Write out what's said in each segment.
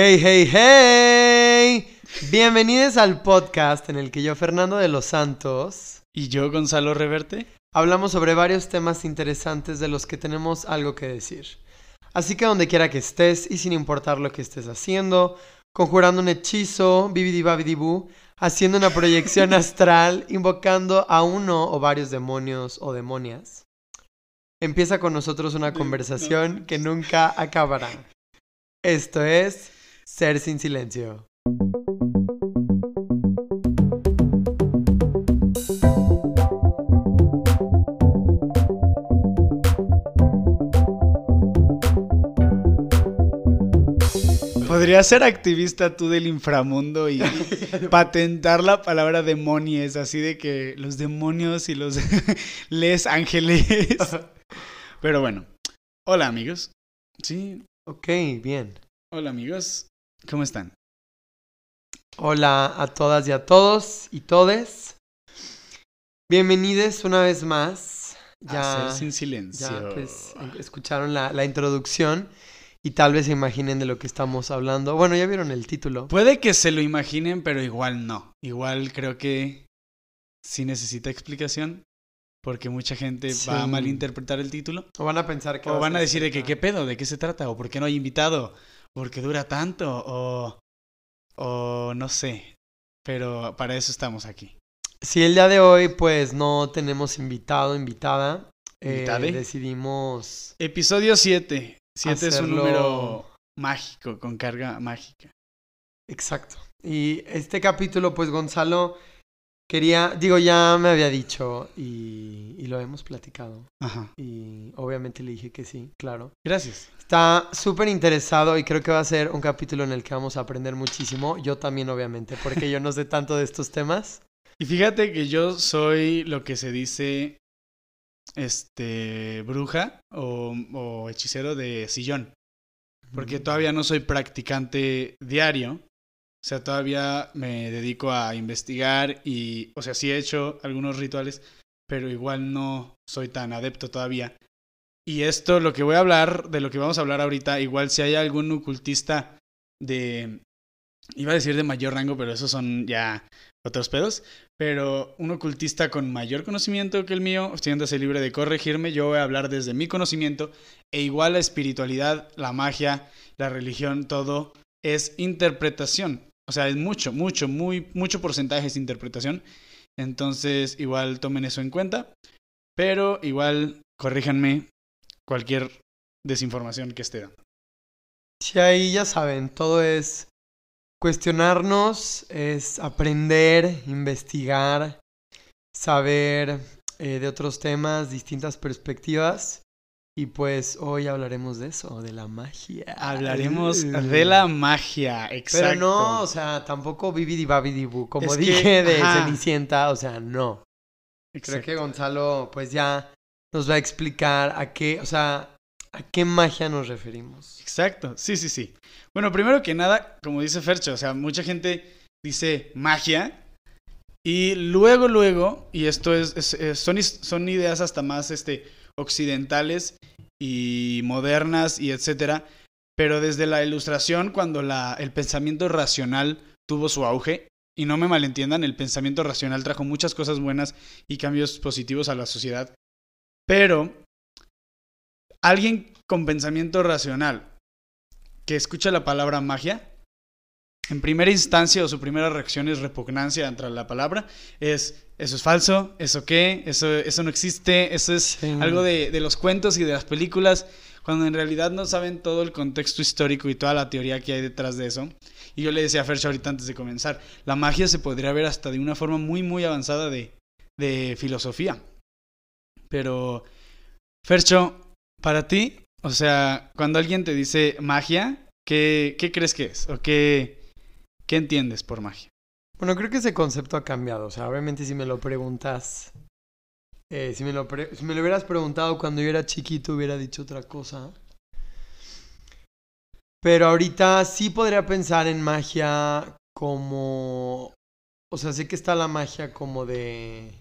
Hey, hey, hey. Bienvenidos al podcast en el que yo, Fernando de los Santos, Y yo, Gonzalo Reverte. hablamos sobre varios temas interesantes de los que tenemos algo que decir. Así que donde quiera que estés y sin importar lo que estés haciendo, conjurando un hechizo, bibidi haciendo una proyección astral, invocando a uno o varios demonios o demonias, empieza con nosotros una conversación que nunca acabará. Esto es Ser sin silencio. Podrías ser activista tú del inframundo y patentar la palabra demonios, así de que los demonios y los les ángeles. Pero bueno, hola amigos. Sí, Ok, bien. hola amigos. ¿Cómo están? Hola a todas y a todos y todes. Bienvenidos una vez más. A Ya, ser sin silencio. ya pues, escucharon la, la introducción y tal vez se imaginen de lo que estamos hablando. Bueno, ya vieron el título. Puede que se lo imaginen, pero igual no. Igual creo que sí necesita explicación. Porque mucha gente va a malinterpretar el título. O van a pensar que... O va van a decir de que qué pedo, de qué se trata, o por qué no hay invitado, por qué dura tanto, o, o no sé. Pero para eso estamos aquí. Si el día de hoy pues no tenemos invitado, invitada, eh, decidimos... Episodio 7. 7 es un número mágico, con carga mágica. Exacto. Y este capítulo pues Gonzalo quería, digo, ya me había dicho y, y lo hemos platicado. Ajá. Y obviamente le dije que sí, claro. Gracias. Está súper interesado y creo que va a ser un capítulo en el que vamos a aprender muchísimo. Yo también, obviamente, porque yo no sé tanto de estos temas. Y fíjate que yo soy lo que se dice, este, bruja o, o hechicero de sillón. Porque todavía no soy practicante diario. O sea, todavía me dedico a investigar y, o sea, sí he hecho algunos rituales, pero igual no soy tan adepto todavía. Y esto, lo que voy a hablar, de lo que vamos a hablar ahorita, igual si hay algún ocultista de, iba a decir de mayor rango, pero esos son ya otros pedos, pero un ocultista con mayor conocimiento que el mío, siéntase libre de corregirme, yo voy a hablar desde mi conocimiento, e igual la espiritualidad, la magia, la religión, todo es interpretación. O sea, es mucho, mucho, muy, mucho porcentaje es interpretación. Entonces, igual tomen eso en cuenta. Pero igual, corríjanme cualquier desinformación que esté dando. Sí, ahí ya saben, todo es cuestionarnos, es aprender, investigar, saber eh, de otros temas, distintas perspectivas. Y pues hoy hablaremos de eso, de la magia. Hablaremos Uh. de la magia, exacto. Pero no, o sea, tampoco bibidi babidi bu, como Es que, dije de ajá. Cenicienta, o sea, no. Creo que Exacto. Gonzalo pues ya nos va a explicar a qué, o sea, a qué magia nos referimos. Exacto, sí, sí, sí. Bueno, primero que nada, como dice Fercho, o sea, mucha gente dice magia y luego, luego, y esto es, es- es- son, son ideas hasta más este, occidentales y modernas y etcétera, pero desde la ilustración, cuando el pensamiento racional tuvo su auge, y no me malentiendan, el pensamiento racional trajo muchas cosas buenas y cambios positivos a la sociedad, pero alguien con pensamiento racional que escucha la palabra magia, en primera instancia o su primera reacción es repugnancia ante la palabra, es eso es falso, eso qué, eso, eso no existe, eso es Sí. algo de, de los cuentos y de las películas, cuando en realidad no saben todo el contexto histórico y toda la teoría que hay detrás de eso. Y yo le decía a Fercha ahorita antes de comenzar, la magia se podría ver hasta de una forma muy, muy avanzada de, de filosofía. Pero, Fercho, para ti, o sea, cuando alguien te dice magia, ¿qué, qué crees que es? ¿O qué, qué entiendes por magia? Bueno, creo que ese concepto ha cambiado. O sea, obviamente si me lo preguntas, eh, si, me lo pre- si me lo hubieras preguntado cuando yo era chiquito, hubiera dicho otra cosa. Pero ahorita sí podría pensar en magia como... O sea, sé que está la magia como de...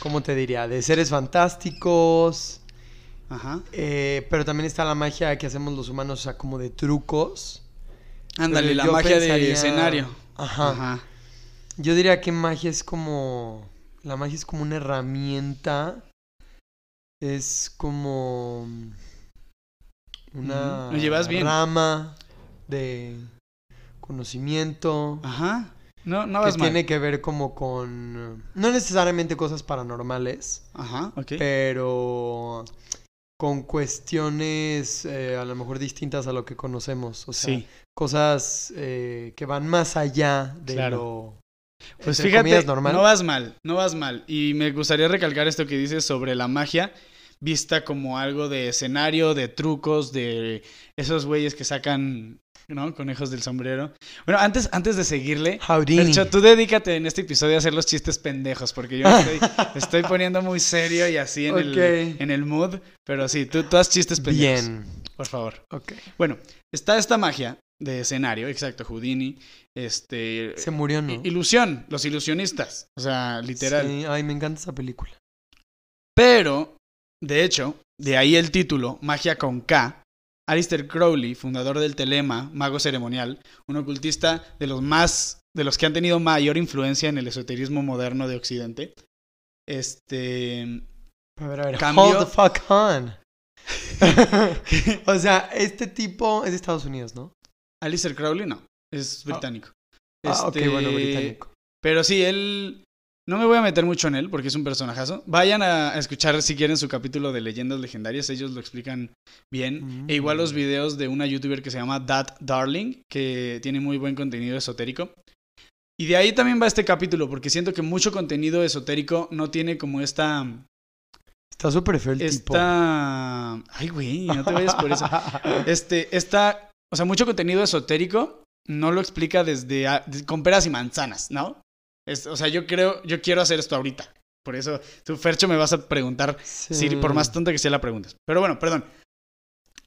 ¿Cómo te diría? De seres fantásticos. Ajá. eh, pero también está la magia que hacemos los humanos, o sea, como de trucos. Ándale, Pero la magia de pensaría- escenario. Ajá. Ajá. Yo diría que magia es como. La magia es como una herramienta. Es como. Una llevas bien. rama de conocimiento. Ajá. No, no que vas mal. tiene que ver como con. No necesariamente cosas paranormales. Ajá, ok. pero con cuestiones eh, a lo mejor distintas a lo que conocemos. O sea, sí. Cosas eh, que van más allá de Claro. lo. Pues entre fíjate, normal. no vas mal, no vas mal. Y me gustaría recalcar esto que dices sobre la magia, vista como algo de escenario, de trucos, de esos güeyes que sacan, ¿no? Conejos del sombrero. Bueno, antes, antes de seguirle. Fercho, tú dedícate en este episodio a hacer los chistes pendejos, porque yo estoy, estoy poniendo muy serio y así en, el, en el mood. Pero sí, tú, tú haz chistes pendejos. Bien. Por favor. Ok. Bueno, está esta magia de escenario, exacto, Houdini, este... Se murió, ¿no? Ilusión, los ilusionistas, o sea, literal. Sí, Ay, me encanta esa película. Pero, de hecho, de ahí el título, Magia con K. Alistair Crowley, fundador del Telema, mago ceremonial, un ocultista de los más, de los que han tenido mayor influencia en el esoterismo moderno de Occidente. Este, A ver, a ver. Hold the fuck on. o sea, este tipo es de Estados Unidos, ¿no? Alistair Crowley no, es británico. Ah, ok, Este, bueno, británico. Pero sí, él. No me voy a meter mucho en él porque es un personajazo. Vayan a escuchar si quieren su capítulo de leyendas legendarias, ellos lo explican bien. E igual los Mm. videos de una youtuber que se llama That Darling, que tiene muy buen contenido esotérico. Y de ahí también va este capítulo, porque siento que mucho contenido esotérico no tiene como esta. Está súper feo el tipo. Esta. Ay, güey, no te vayas por eso. Este, esta. O sea, mucho contenido esotérico no lo explica desde. a- de- con peras y manzanas, ¿no? Es- o sea, yo creo. Yo quiero hacer esto ahorita. Por eso, tú, Fercho, me vas a preguntar Sí. si por más tonta que sea la preguntas. Pero bueno, perdón.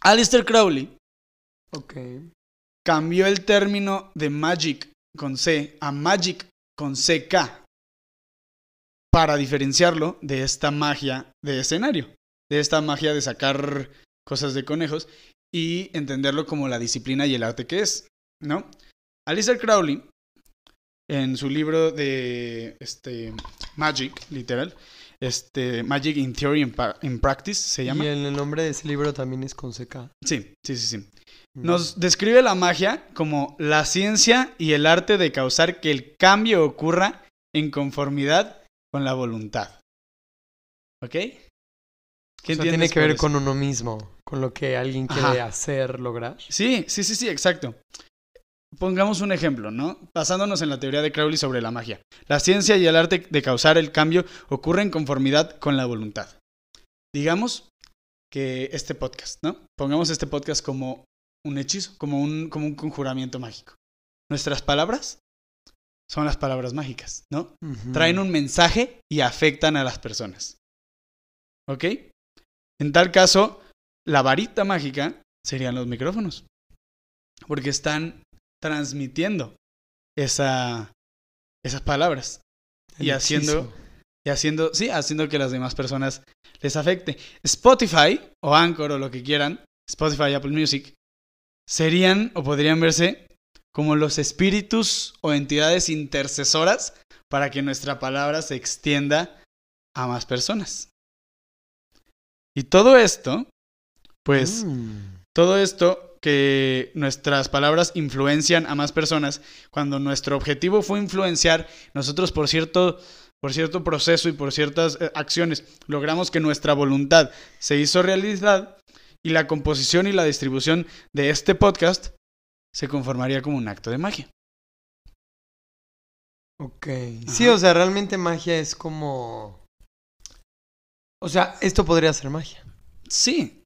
Alistair Crowley Ok. cambió el término de magic con C a magic con CK para diferenciarlo de esta magia de escenario, de esta magia de sacar cosas de conejos y entenderlo como la disciplina y el arte que es, ¿no? Alistair Crowley en su libro de este Magic, literal, este Magic in Theory and in Practice se llama. Y el, nombre de ese libro también es con CK. Sí, sí, sí, sí. Nos describe la magia como la ciencia y el arte de causar que el cambio ocurra en conformidad con la voluntad. ¿Ok? ¿Qué O sea, entiendes tiene que ver eso? con uno mismo, con lo que alguien quiere Ajá. hacer, lograr. Sí, sí, sí, sí, exacto. Pongamos un ejemplo, ¿no? Basándonos en la teoría de Crowley sobre la magia. La ciencia y el arte de causar el cambio ocurren en conformidad con la voluntad. Digamos que este podcast, ¿no? Pongamos este podcast como un hechizo, como un, como un conjuramiento mágico. Nuestras palabras son las palabras mágicas, ¿no? Traen un mensaje y afectan a las personas. ¿Ok? En tal caso, la varita mágica serían los micrófonos. Porque están transmitiendo esa, esas palabras El y haciendo- y haciendo, sí, haciendo que las demás personas les afecte. Spotify o Anchor o lo que quieran, Spotify, Apple Music, serían o podrían verse como los espíritus o entidades intercesoras para que nuestra palabra se extienda a más personas. Y todo esto, pues, Mm. todo esto que nuestras palabras influencian a más personas, cuando nuestro objetivo fue influenciar, nosotros por cierto, por cierto proceso y por ciertas eh, acciones logramos que nuestra voluntad se hizo realidad y la composición y la distribución de este podcast se conformaría como un acto de magia. Ok. Sí, o sea, realmente magia es como... O sea, esto podría ser magia. Sí,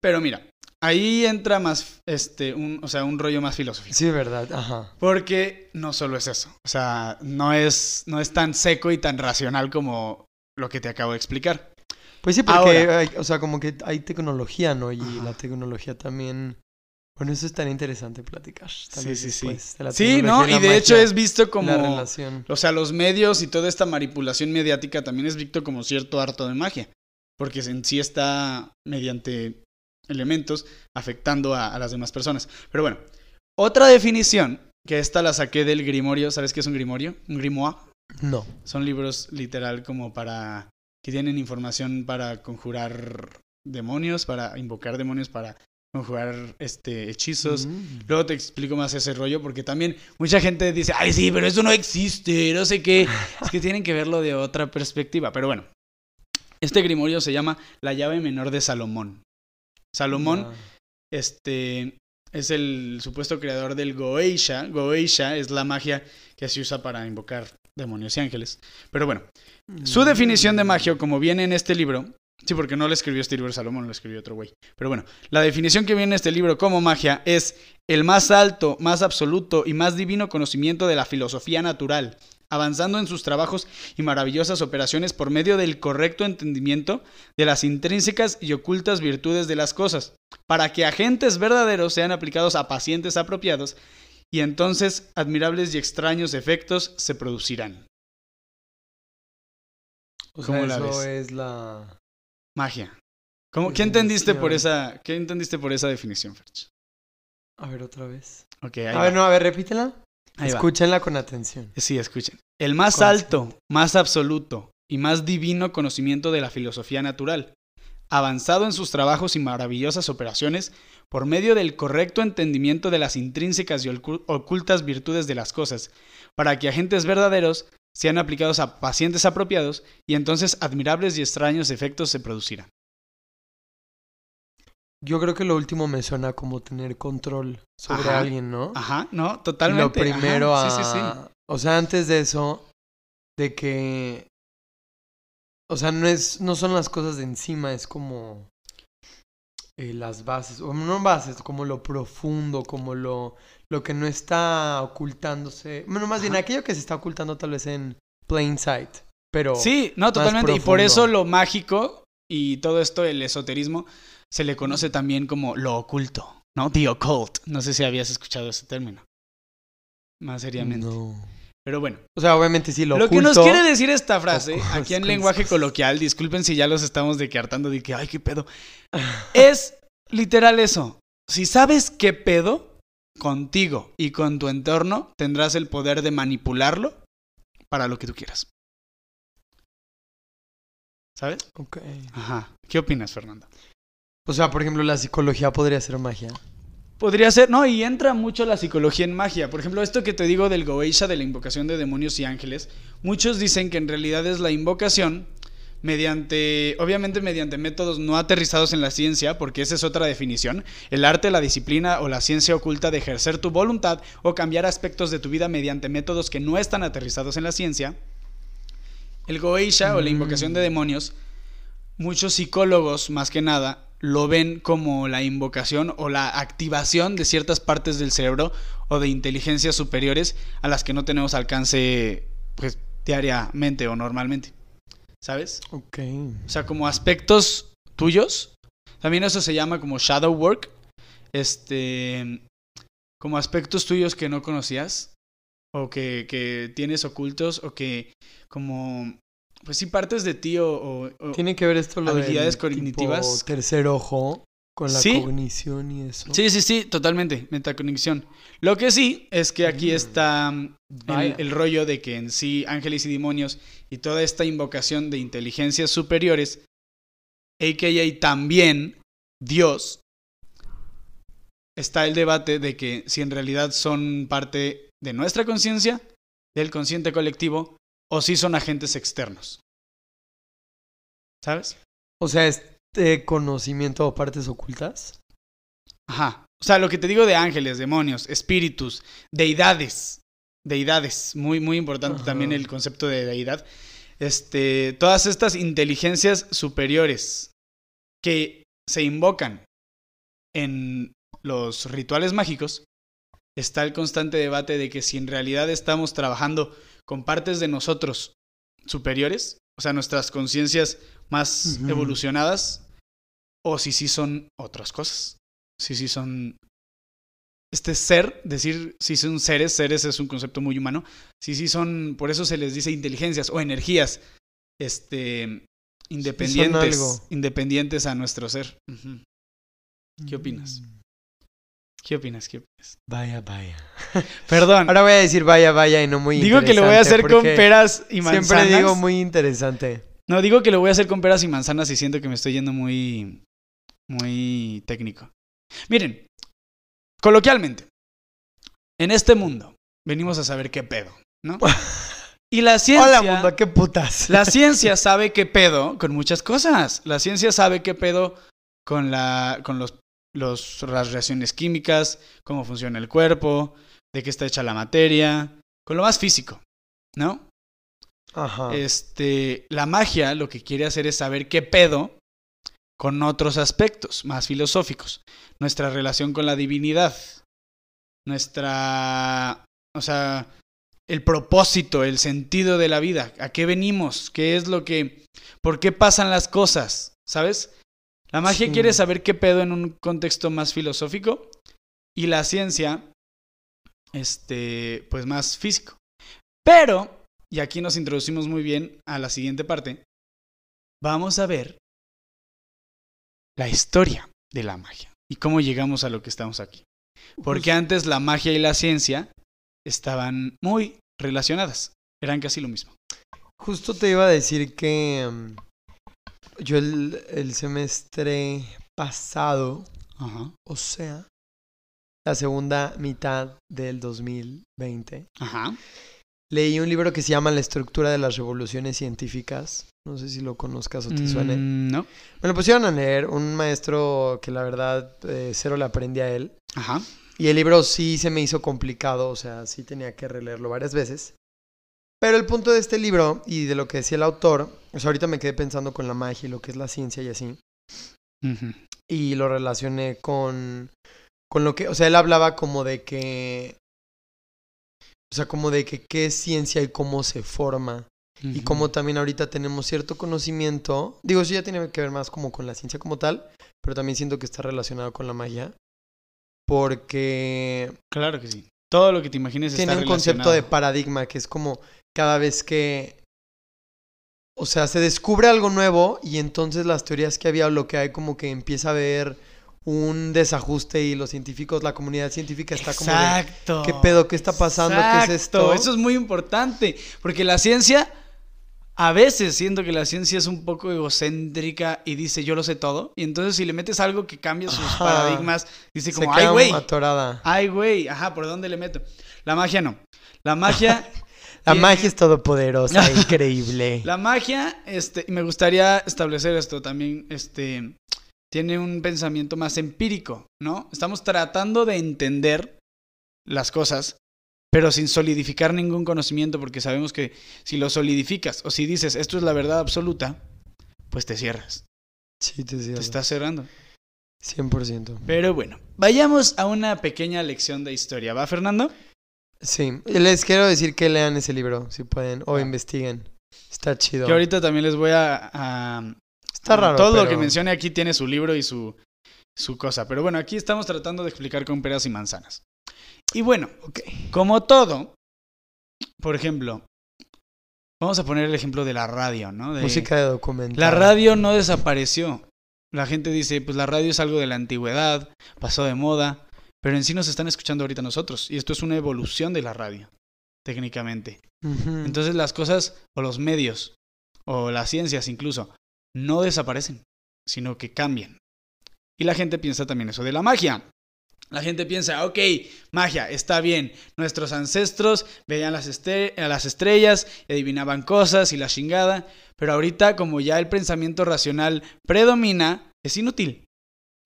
pero mira, ahí entra más, este, un, o sea, un rollo más filosófico. Sí, verdad. Ajá. Porque no solo es eso. O sea, no es, no es tan seco y tan racional como lo que te acabo de explicar. Pues sí, porque, Ahora. hay- o sea, como que hay tecnología, ¿no? Y Ajá. la tecnología también... Bueno, eso es tan interesante platicar. Sí, sí, sí. de Sí, ¿no? Y de hecho es visto como... La relación. O sea, los medios y toda esta manipulación mediática también es visto como cierto harto de magia. Porque en sí está mediante elementos afectando a, a las demás personas. Pero bueno, Otra definición, que esta la saqué del grimorio, ¿sabes qué es un grimorio? Un grimoire. No. Son libros literal como para que tienen información para conjurar demonios, para invocar demonios, para conjugar este hechizos. Mm. Luego te explico más ese rollo porque también mucha gente dice, "Ay, sí, pero eso no existe, no sé qué." es que tienen que verlo de otra perspectiva, pero bueno. Este grimorio se llama La llave menor de Salomón. Salomón Ya. este es el supuesto creador del Goeisha. Goeisha es la magia que se usa para invocar demonios y ángeles. Pero bueno, su Mm. definición de magia, como viene en este libro, sí, porque no lo escribió este libro Salomón, lo escribió otro güey. Pero bueno, la definición que viene en este libro como magia es el más alto, más absoluto y más divino conocimiento de la filosofía natural, avanzando en sus trabajos y maravillosas operaciones por medio del correcto entendimiento de las intrínsecas y ocultas virtudes de las cosas, para que agentes verdaderos sean aplicados a pacientes apropiados y entonces admirables y extraños efectos se producirán. O sea, ¿Cómo la eso ves? es la... Magia. ¿Cómo, ¿Qué entendiste por esa, qué entendiste por esa definición, Ferch? A ver, otra vez. A va. ver, no, a ver, repítela. Ahí va. Escúchenla con atención. Sí, escuchen. El más alto, más absoluto y más divino conocimiento de la filosofía natural, avanzado en sus trabajos y maravillosas operaciones por medio del correcto entendimiento de las intrínsecas y ocu- ocultas virtudes de las cosas, para que agentes verdaderos sean aplicados a pacientes apropiados y entonces admirables y extraños efectos se producirán. Yo creo que lo último me suena como tener control sobre Ajá. alguien, ¿no? Ajá, ¿no? Lo Totalmente. ajá, primero a... Sí, sí, sí. O sea, antes de eso, de que... O sea, no, es, no son las cosas de encima, es como eh, las bases, o no bases, como lo profundo, como lo, lo que no está ocultándose. Bueno, más bien aquello que se está ocultando tal vez en plain sight, pero... Sí, no, totalmente. Y por eso lo mágico y todo esto, el esoterismo, se le conoce también como lo oculto, ¿no? The occult. No sé si habías escuchado ese término. Más seriamente. No. Pero bueno, O sea, obviamente sí, lo, lo, que nos quiere decir esta frase, aquí en lenguaje coloquial, disculpen si ya los estamos decartando de que, ay, qué pedo, es literal eso. Si sabes qué pedo contigo y con tu entorno, tendrás el poder de manipularlo para lo que tú quieras. ¿Sabes? Ok. Ajá. ¿Qué opinas, Fernando? O sea, por ejemplo, la psicología podría ser magia. Podría ser, no, y entra mucho la psicología en magia. Por ejemplo, esto que te digo del Goeisha, de la invocación de demonios y ángeles, muchos dicen que en realidad es la invocación mediante, obviamente mediante métodos no aterrizados en la ciencia, porque esa es otra definición, el arte, la disciplina o la ciencia oculta de ejercer tu voluntad o cambiar aspectos de tu vida mediante métodos que no están aterrizados en la ciencia. El Goeisha o la invocación de demonios, muchos psicólogos, más que nada, lo ven como la invocación o la activación de ciertas partes del cerebro o de inteligencias superiores a las que no tenemos alcance pues diariamente o normalmente. ¿Sabes? Ok. O sea, como aspectos tuyos. También eso se llama como shadow work. Este. Como aspectos tuyos que no conocías. O que, que tienes ocultos. O que como. Pues sí, partes de ti o... o- o- Tiene que ver esto lo habilidades del tipo cognitivas. tercer ojo con la Sí. cognición y eso. Sí, sí, sí, totalmente. Metaconexión. Lo que sí es que aquí Mm. está el, el rollo de que en sí ángeles y demonios y toda esta invocación de inteligencias superiores, a.k.a. también Dios, está el debate de que si en realidad son parte de nuestra conciencia, del consciente colectivo, o si son agentes externos. ¿Sabes? O sea, este conocimiento o partes ocultas. Ajá. O sea, lo que te digo de ángeles, demonios, espíritus, deidades. Deidades. Muy, muy importante Ajá. también el concepto de deidad. Este, todas estas inteligencias superiores que se invocan en los rituales mágicos, está el constante debate de que si en realidad estamos trabajando con partes de nosotros superiores, o sea, nuestras conciencias más evolucionadas, o si sí son otras cosas. Si sí son este ser, decir si son seres, seres es un concepto muy humano, si sí son, por eso se les dice inteligencias o energías, este, independientes, independientes a nuestro ser. ¿Qué opinas? Mm. ¿Qué opinas? ¿Qué opinas? Vaya, vaya. Perdón. Ahora voy a decir vaya, vaya y no muy digo que lo voy a hacer con peras y manzanas. Siempre digo muy interesante. No, digo que lo voy a hacer con peras y manzanas y siento que me estoy yendo muy. muy técnico. Miren, coloquialmente, en este mundo venimos a saber qué pedo, ¿no? Y la ciencia. Hola, mundo, qué putas. La ciencia sabe qué pedo con muchas cosas. La ciencia sabe qué pedo con, la, con los, los- las reacciones químicas, cómo funciona el cuerpo, de qué está hecha la materia, con lo más físico, ¿no? Ajá. Este, la magia lo que quiere hacer es saber qué pedo con otros aspectos más filosóficos. Nuestra relación con la divinidad. Nuestra, o sea, el propósito, el sentido de la vida. ¿A qué venimos? ¿Qué es lo que, por qué pasan las cosas? ¿Sabes? La magia Sí. quiere saber qué pedo en un contexto más filosófico y la ciencia, este, pues más físico. Pero y aquí nos introducimos muy bien a la siguiente parte, vamos a ver la historia de la magia y cómo llegamos a lo que estamos aquí. Porque antes la magia y la ciencia estaban muy relacionadas, eran casi lo mismo. Justo te iba a decir que mm, yo el, el semestre pasado, Ajá, o sea, la segunda mitad del 2020, ajá. leí un libro que se llama La estructura de las revoluciones científicas. No sé si lo conozcas o te suene. Mm, no, Me lo pusieron a leer, un maestro que la verdad eh, cero le aprendí a él. ajá. Y el libro sí se me hizo complicado, o sea, sí tenía que releerlo varias veces. Pero el punto de este libro y de lo que decía el autor, o sea, ahorita me quedé pensando con la magia y lo que es la ciencia y así, y lo relacioné con, con lo que, o sea, él hablaba como de que, o sea, como de que qué es ciencia y cómo se forma, y cómo también ahorita tenemos cierto conocimiento, digo, eso ya tiene que ver más como con la ciencia como tal, pero también siento que está relacionado con la magia, porque Claro que sí. Todo lo que te imagines tiene está un concepto de paradigma que es como cada vez que, o sea, se descubre algo nuevo y entonces las teorías que había o lo que hay como que empieza a haber un desajuste y los científicos, la comunidad científica está como de, Exacto. ¿qué pedo? ¿Qué está pasando? ¿Qué es esto? Eso es muy importante, porque la ciencia, a veces siento que la ciencia es un poco egocéntrica y dice yo lo sé todo, y entonces si le metes algo que cambia sus Ajá. paradigmas, dice como, ay güey, ay güey, ajá, ¿por dónde le meto? La magia no. La magia... La magia es todopoderosa, increíble. La magia, este, y me gustaría establecer esto también, este, tiene un pensamiento más empírico, ¿no? Estamos tratando de entender las cosas, pero sin solidificar ningún conocimiento, porque sabemos que si lo solidificas o si dices esto es la verdad absoluta, pues te cierras, Sí, te te cierro. estás cerrando. 100%. Pero bueno, vayamos a una pequeña lección de historia, ¿va, Fernando? Sí, les quiero decir que lean ese libro, si pueden, o Ah. investiguen. Está chido. Que ahorita también les voy a, a- Está raro. Todo lo que mencione aquí tiene su libro y su, su cosa. Pero bueno, aquí estamos tratando de explicar con peras y manzanas. Y bueno, Ok. como todo, por ejemplo, vamos a poner el ejemplo de la radio, ¿no? De- Música de documental. La radio no desapareció. La gente dice, pues la radio es algo de la antigüedad, pasó de moda, pero en sí nos están escuchando ahorita nosotros. Y esto es una evolución de la radio, técnicamente. Entonces las cosas, o los medios, o las ciencias incluso, no desaparecen, sino que cambian. Y la gente piensa también eso de la magia. La gente piensa, ok, magia, está bien. Nuestros ancestros veían las, este- a las estrellas, adivinaban cosas y la chingada, pero ahorita como ya el pensamiento racional predomina, es inútil.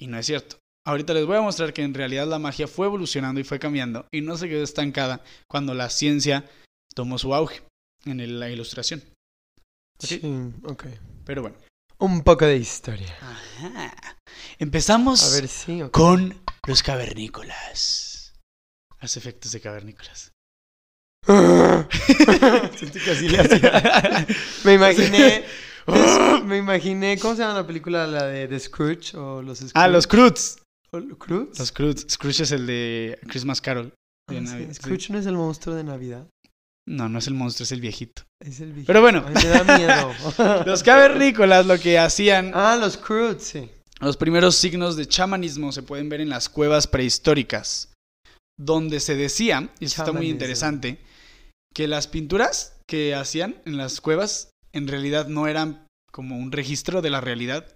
Y no es cierto. Ahorita les voy a mostrar que en realidad la magia fue evolucionando y fue cambiando y no se quedó estancada cuando la ciencia tomó su auge en la ilustración. Sí, ok. Pero bueno. Un poco de historia. Ajá. Empezamos A ver, sí, ok. con los cavernícolas. Los efectos de cavernícolas. Así le hacía. Me imaginé. me imaginé. ¿Cómo se llama la película? La de The Scrooge o los Scrooge. ah, los Croods. ¿O los Croods? Los Croods. Scrooge es el de Christmas Carol. Ah, de sí, Navidad. Scrooge no es el monstruo de Navidad. No, no es el monstruo, es el viejito. Es el viejito. Pero bueno. Ay, me da miedo. Los cavernícolas lo que hacían. ah, los Croods, sí. Los primeros signos de chamanismo se pueden ver en las cuevas prehistóricas, donde se decía, y esto está muy interesante, que las pinturas que hacían en las cuevas en realidad no eran como un registro de la realidad.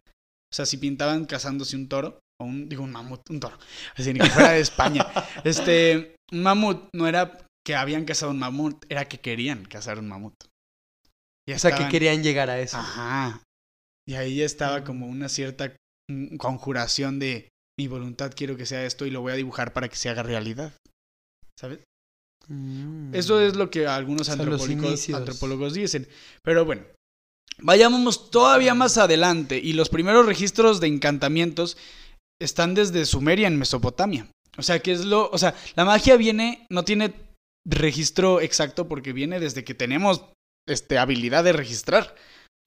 O sea, si pintaban cazándose un toro, o un, digo, un mamut, un toro, así ni que fuera de España. Este, un mamut no era que habían cazado un mamut, era que querían cazar un mamut. Y O sea, que estaban- querían llegar a eso. Ajá. Y ahí estaba como una cierta mm, conjuración de mi voluntad quiero que sea esto y lo voy a dibujar para que se haga realidad. ¿Sabes? Mm. Eso es lo que algunos O sea, los antropólogos, dicen. Pero bueno, vayámonos todavía más adelante. Y los primeros registros de encantamientos están desde Sumeria en Mesopotamia. O sea, que es lo. O sea, la magia viene, no tiene registro exacto porque viene desde que tenemos este, habilidad de registrar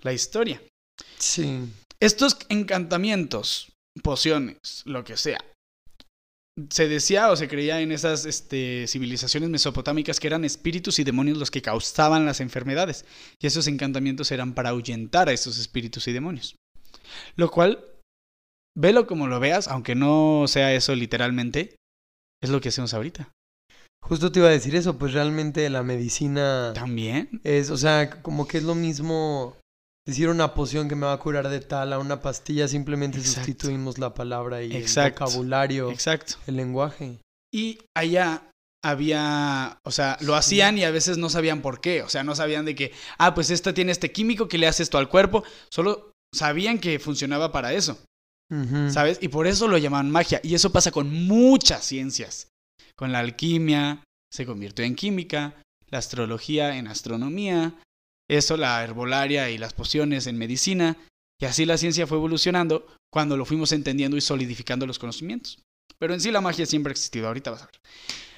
la historia. Sí. Estos encantamientos, pociones, lo que sea, se decía o se creía en esas este, civilizaciones mesopotámicas que eran espíritus y demonios los que causaban las enfermedades. Y esos encantamientos eran para ahuyentar a esos espíritus y demonios. Lo cual, velo como lo veas, aunque no sea eso literalmente, es lo que hacemos ahorita. Justo te iba a decir eso, pues realmente la medicina También. es, o sea, como que es lo mismo decir una poción que me va a curar de tal a una pastilla, simplemente Exacto. sustituimos la palabra y Exacto. el vocabulario, Exacto. el lenguaje. Y allá había, o sea, lo hacían y a veces no sabían por qué, o sea, no sabían de que, ah, pues esta tiene este químico que le hace esto al cuerpo, solo sabían que funcionaba para eso, ¿sabes? Y por eso lo llamaban magia, y eso pasa con muchas ciencias, con la alquimia, se convirtió en química, la astrología en astronomía, eso, la herbolaria y las pociones en medicina, y así la ciencia fue evolucionando cuando lo fuimos entendiendo y solidificando los conocimientos. Pero en sí la magia siempre ha existido, ahorita vas a ver.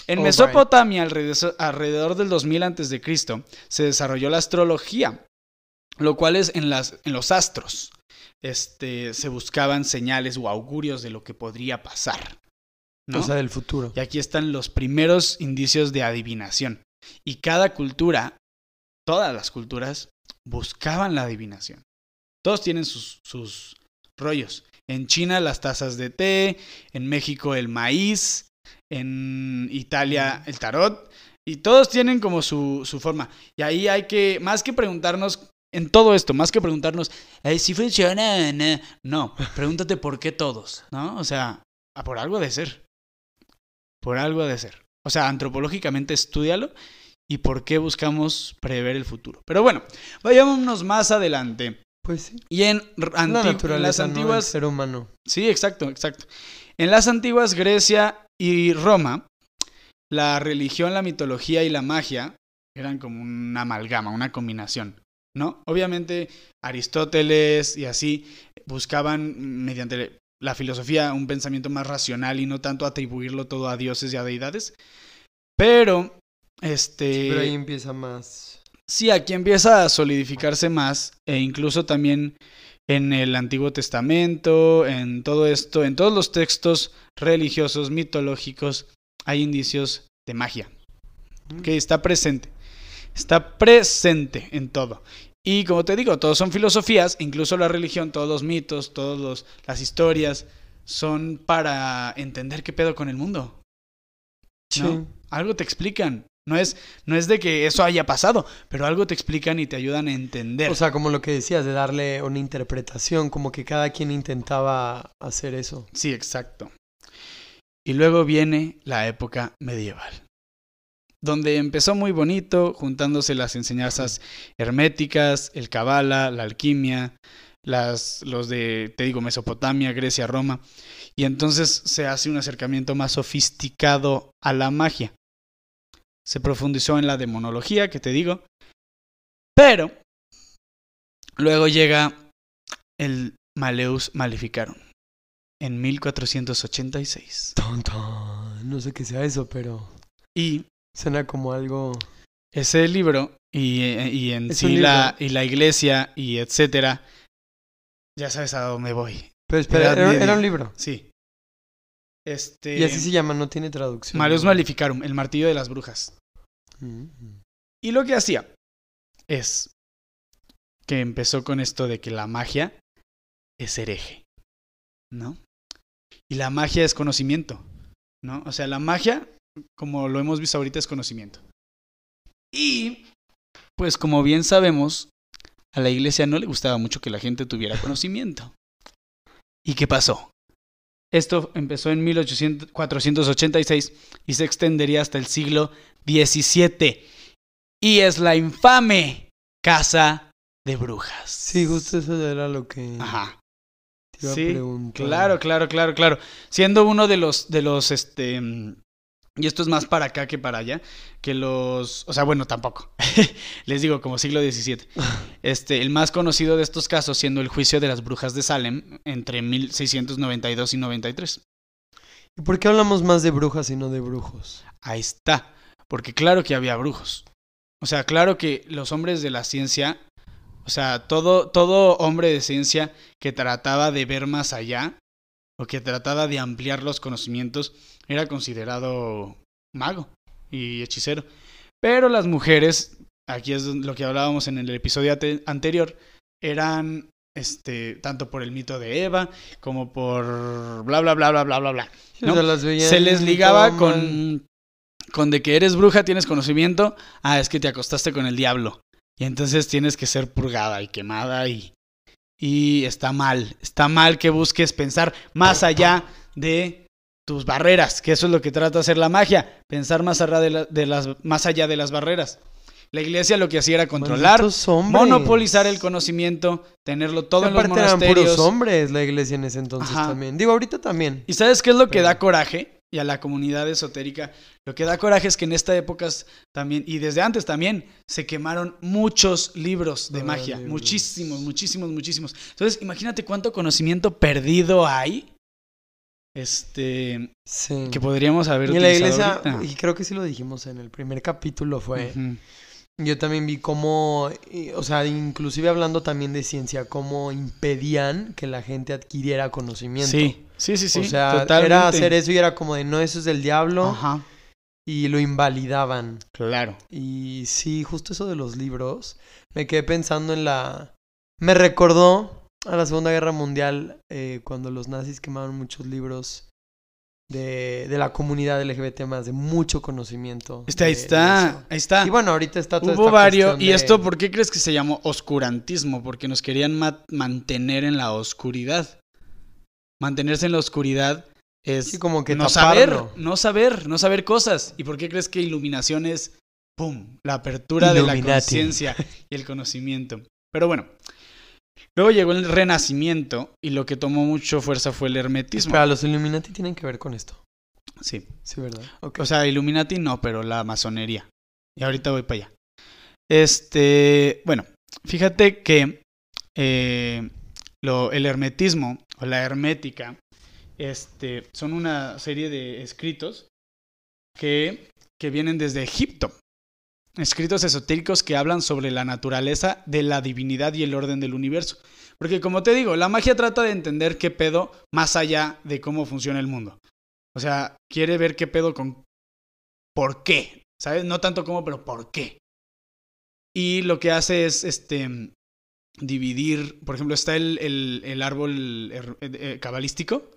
En Oh, Mesopotamia, alrededor, alrededor del 2000 antes de Cristo, se desarrolló la astrología, lo cual es en, las, en los astros. Este, se buscaban señales o augurios de lo que podría pasar. ¿no? O sea, del futuro. Y aquí están los primeros indicios de adivinación. Y cada cultura, todas las culturas, buscaban la adivinación. Todos tienen sus, sus rollos. En China las tazas de té, en México el maíz, en Italia el tarot. Y todos tienen como su, su forma. Y ahí hay que, más que preguntarnos, en todo esto, más que preguntarnos, si funciona, no. no, pregúntate por qué todos, ¿no? O sea, a por algo de ser. Por algo de ser. O sea, antropológicamente estudialo y por qué buscamos prever el futuro. Pero bueno, vayámonos más adelante. Pues sí. Y en, La en las antiguas... ser humano. Sí, exacto, exacto. En las antiguas Grecia y Roma, la religión, la mitología y la magia eran como una amalgama, una combinación, ¿no? Obviamente Aristóteles y así buscaban mediante la filosofía un pensamiento más racional y no tanto atribuirlo todo a dioses y a deidades. Pero este Pero ahí empieza más. Sí, aquí empieza a solidificarse más e incluso también en el Antiguo Testamento, en todo esto, en todos los textos religiosos, mitológicos, hay indicios de magia, que está presente, está presente en todo. Y como te digo, todos son filosofías, incluso la religión, todos los mitos, todas las historias son para entender qué pedo con el mundo. Sí. ¿no? Algo te explican. No es, no es de que eso haya pasado, pero algo te explican y te ayudan a entender. O sea, como lo que decías, de darle una interpretación, como que cada quien intentaba hacer eso. sí, exacto. Y luego viene la época medieval, donde empezó muy bonito, juntándose las enseñanzas herméticas, el cabala, la alquimia, las, los de, te digo, Mesopotamia, Grecia, Roma, y entonces se hace un acercamiento más sofisticado a la magia. Se profundizó en la demonología, que te digo, pero luego llega el Maleus Maleficarum en 1486. Ton, ton. No sé qué sea eso, pero Y suena como algo. ese libro y, eh, y en sí la, y la iglesia y etcétera, ya sabes a dónde voy. Pero espera, era, un libro. Sí. Este Y así se llama, no tiene traducción. Maleus ¿no? Maleficarum, el martillo de las brujas. Mm. Y lo que hacía es que empezó con esto de que la magia es hereje. ¿no? Y la magia es conocimiento, ¿no? O sea, la magia, como lo hemos visto ahorita, es conocimiento. Y, pues como bien sabemos, a la iglesia no le gustaba mucho que la gente tuviera conocimiento. ¿Y qué pasó? Esto empezó en 1486 y se extendería hasta el siglo XVII. Y es la infame casa de brujas. Sí, justo eso era lo que Ajá. te iba a Sí, preguntar. claro, claro, claro, claro. Siendo uno de los, de los, este, mm, y esto es más para acá que para allá, que los, o sea, bueno, tampoco. Les digo, como siglo XVII. Este, el más conocido de estos casos siendo el juicio de las brujas de Salem entre 1692 y 93. ¿Y por qué hablamos más de brujas y no de brujos? Ahí está. Porque claro que había brujos. O sea, claro que los hombres de la ciencia, o sea, todo, todo hombre de ciencia que trataba de ver más allá o que trataba de ampliar los conocimientos era considerado mago y hechicero. Pero las mujeres, aquí es lo que hablábamos en el episodio anterior, eran este tanto por el mito de Eva como por bla bla bla bla bla bla bla veían se les ligaba con, con de que eres bruja, tienes conocimiento, ah, es que te acostaste con el diablo. Y entonces tienes que ser purgada y quemada y, y está mal. Está mal que busques pensar más allá de tus barreras, que eso es lo que trata de hacer la magia, pensar más allá de, la- de las, más allá de las barreras. La iglesia lo que hacía era controlar, monopolizar el conocimiento, tenerlo todo en los aparte eran puros monasterios. hombres la iglesia en ese entonces Ajá. también. Digo, ahorita también. ¿Y sabes qué es lo que da coraje? Y a la comunidad esotérica, lo que da coraje es que en esta época también, y desde antes también, se quemaron muchos libros de Ah, magia. libros. Muchísimos, muchísimos, muchísimos. Entonces, imagínate cuánto conocimiento perdido hay. Este. Sí. Que podríamos haber y la iglesia, ahorita. y creo que sí lo dijimos en el primer capítulo, fue. Yo también vi cómo, o sea, inclusive hablando también de ciencia, cómo impedían que la gente adquiriera conocimiento. Sí, sí, sí, sí. o sea, totalmente. era hacer eso y era como de, no, eso es del diablo, Ajá, y lo invalidaban. claro. Y sí, justo eso de los libros, me quedé pensando en la... Me recordó a la Segunda Guerra Mundial, eh, cuando los nazis quemaron muchos libros de, de la comunidad LGBT más, de mucho conocimiento. Este, ahí de- está, ahí está. Y bueno, ahorita está toda Hubo varios. ¿Y de- esto por qué crees que se llamó oscurantismo? Porque nos querían ma- mantener en la oscuridad. Mantenerse en la oscuridad es Sí, como que no saber, no saber, no saber cosas. ¿Y por qué crees que iluminación es, ¡pum!, la apertura de la conciencia y el conocimiento? Pero bueno, luego llegó el renacimiento y lo que tomó mucho fuerza fue el hermetismo. Espera, los Illuminati tienen que ver con esto. Sí. Sí, ¿verdad? O sea, Illuminati no, pero la masonería. Y ahorita voy para allá. Este, bueno, fíjate que eh, lo, el hermetismo o la hermética este, son una serie de escritos que, que vienen desde Egipto. Escritos esotéricos que hablan sobre la naturaleza de la divinidad y el orden del universo. Porque como te digo, la magia trata de entender qué pedo más allá de cómo funciona el mundo. O sea, quiere ver qué pedo con por qué, ¿sabes? No tanto cómo, pero por qué. Y lo que hace es este dividir, por ejemplo, está el, el- el árbol eh, eh, cabalístico.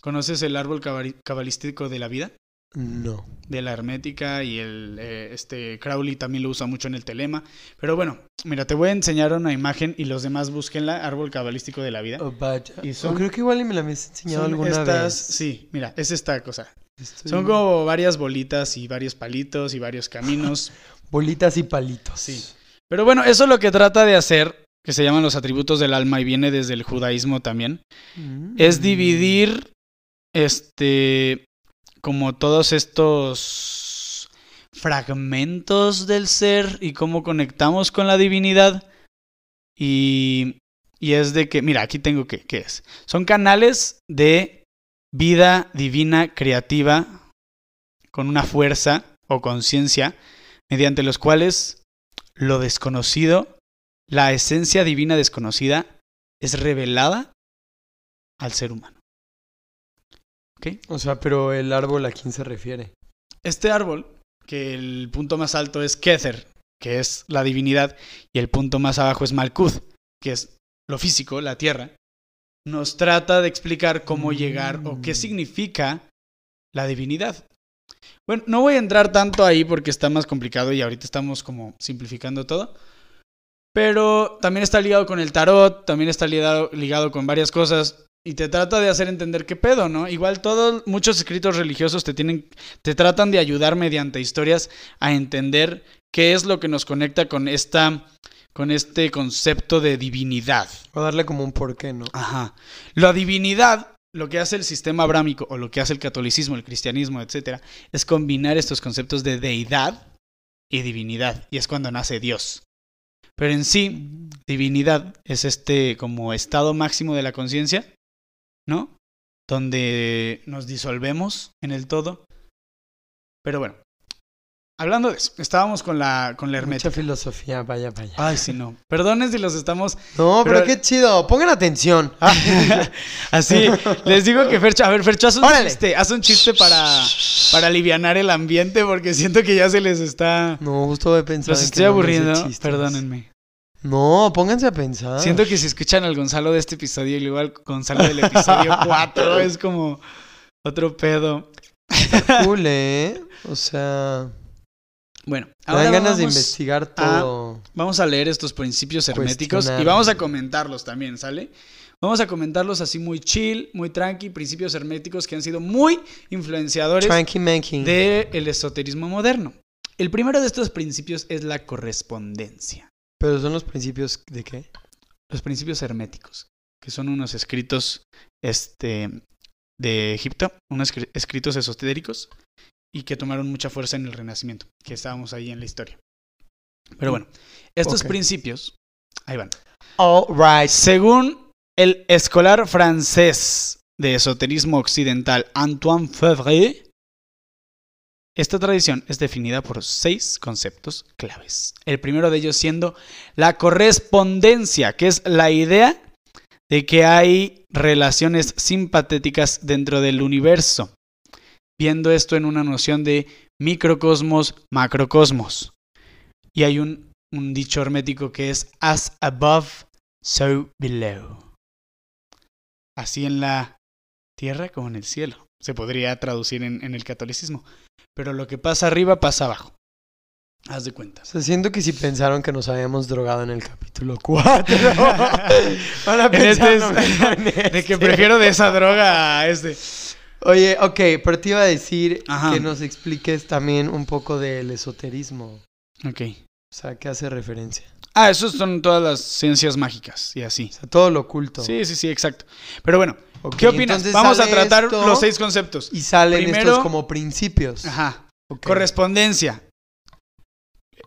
¿Conoces el árbol cabalístico de la vida? No. De la hermética y el eh, este Crowley también lo usa mucho en el telema. Pero bueno, mira, te voy a enseñar una imagen y los demás búsquenla, árbol cabalístico de la vida. Oh, vaya. Y Oh, creo que igual y me la habías enseñado alguna estas, vez. sí, mira, es esta cosa. Estoy- Son como varias bolitas y varios palitos y varios caminos. Bolitas y palitos. Sí. Pero bueno, eso lo que trata de hacer, que se llaman los atributos del alma y viene desde el judaísmo también, Mm. es dividir este como todos estos fragmentos del ser y cómo conectamos con la divinidad y y es de que mira aquí tengo que qué es son canales de vida divina creativa con una fuerza o conciencia mediante los cuales lo desconocido la esencia divina desconocida es revelada al ser humano ¿Ok? O sea, pero el árbol a quién se refiere. Este árbol, que el punto más alto es Kether, que es la divinidad, y el punto más abajo es Malkuth, que es lo físico, la tierra. nos trata de explicar cómo llegar o qué Mm. significa la divinidad. Bueno, no voy a entrar tanto ahí porque está más complicado y ahorita estamos como simplificando todo. Pero también está ligado con el tarot, también está ligado, ligado con varias cosas y te trata de hacer entender qué pedo, ¿no? Igual todos, muchos escritos religiosos te tienen, te tratan de ayudar mediante historias a entender qué es lo que nos conecta con esta, con este concepto de divinidad. O darle como un porqué, ¿no? Ajá. La divinidad, lo que hace el sistema abrámico o lo que hace el catolicismo, el cristianismo, etcétera, es combinar estos conceptos de deidad y divinidad. Y es cuando nace Dios. Pero en sí, divinidad es este como estado máximo de la conciencia, ¿no? Donde nos disolvemos en el todo. Pero bueno, hablando de eso, estábamos con la, con la Mucha hermética. filosofía, vaya, vaya. Ay, sí, no. Perdonen si los estamos No, pero, pero- qué chido. Pongan atención. Así, les digo que Fercho, a ver, Fercho, haz un Órale. chiste, haz un chiste para, para alivianar el ambiente porque siento que ya se les está... No, justo voy a pensar. Los estoy no aburriendo, perdónenme. No, pónganse a pensar. Siento que si escuchan al Gonzalo de este episodio y luego al Gonzalo del episodio 4 es como otro pedo. cool, ¿eh? O sea, Bueno, ahora dan ganas de vamos- investigar todo. Vamos a leer estos principios herméticos y vamos a comentarlos también, ¿sale? Vamos a comentarlos así muy chill, muy tranqui, principios herméticos que han sido muy influenciadores del esoterismo moderno. El primero de estos principios es la correspondencia. Pero son los principios de qué? Los principios herméticos, que son unos escritos este, de Egipto, unos escri- escritos esotéricos y que tomaron mucha fuerza en el Renacimiento, que estábamos ahí en la historia. Pero bueno, estos Ok. principios, ahí van. All right. Según el escolar francés de esoterismo occidental Antoine Fevre, esta tradición es definida por seis conceptos claves. El primero de ellos siendo la correspondencia, que es la idea de que hay relaciones simpatéticas dentro del universo, viendo esto en una noción de microcosmos, macrocosmos. Y hay un, un dicho hermético que es as above, so below. Así en la tierra como en el cielo. Se podría traducir en, en el catolicismo. Pero lo que pasa arriba pasa abajo. Haz de cuenta. O sea, siento que si pensaron que nos habíamos drogado en el capítulo 4. Van a En pensar este es- De que prefiero de esa droga a este. Oye, ok, pero te iba a decir Ajá. que nos expliques también un poco del esoterismo. Ok. O sea, ¿qué hace referencia? Ah, esos son todas las ciencias mágicas y así. O sea, todo lo oculto. Sí, sí, sí, exacto. Pero bueno, ¿qué opinas? Vamos a tratar los seis conceptos. Y salen Primero- estos como principios. Ajá. Correspondencia.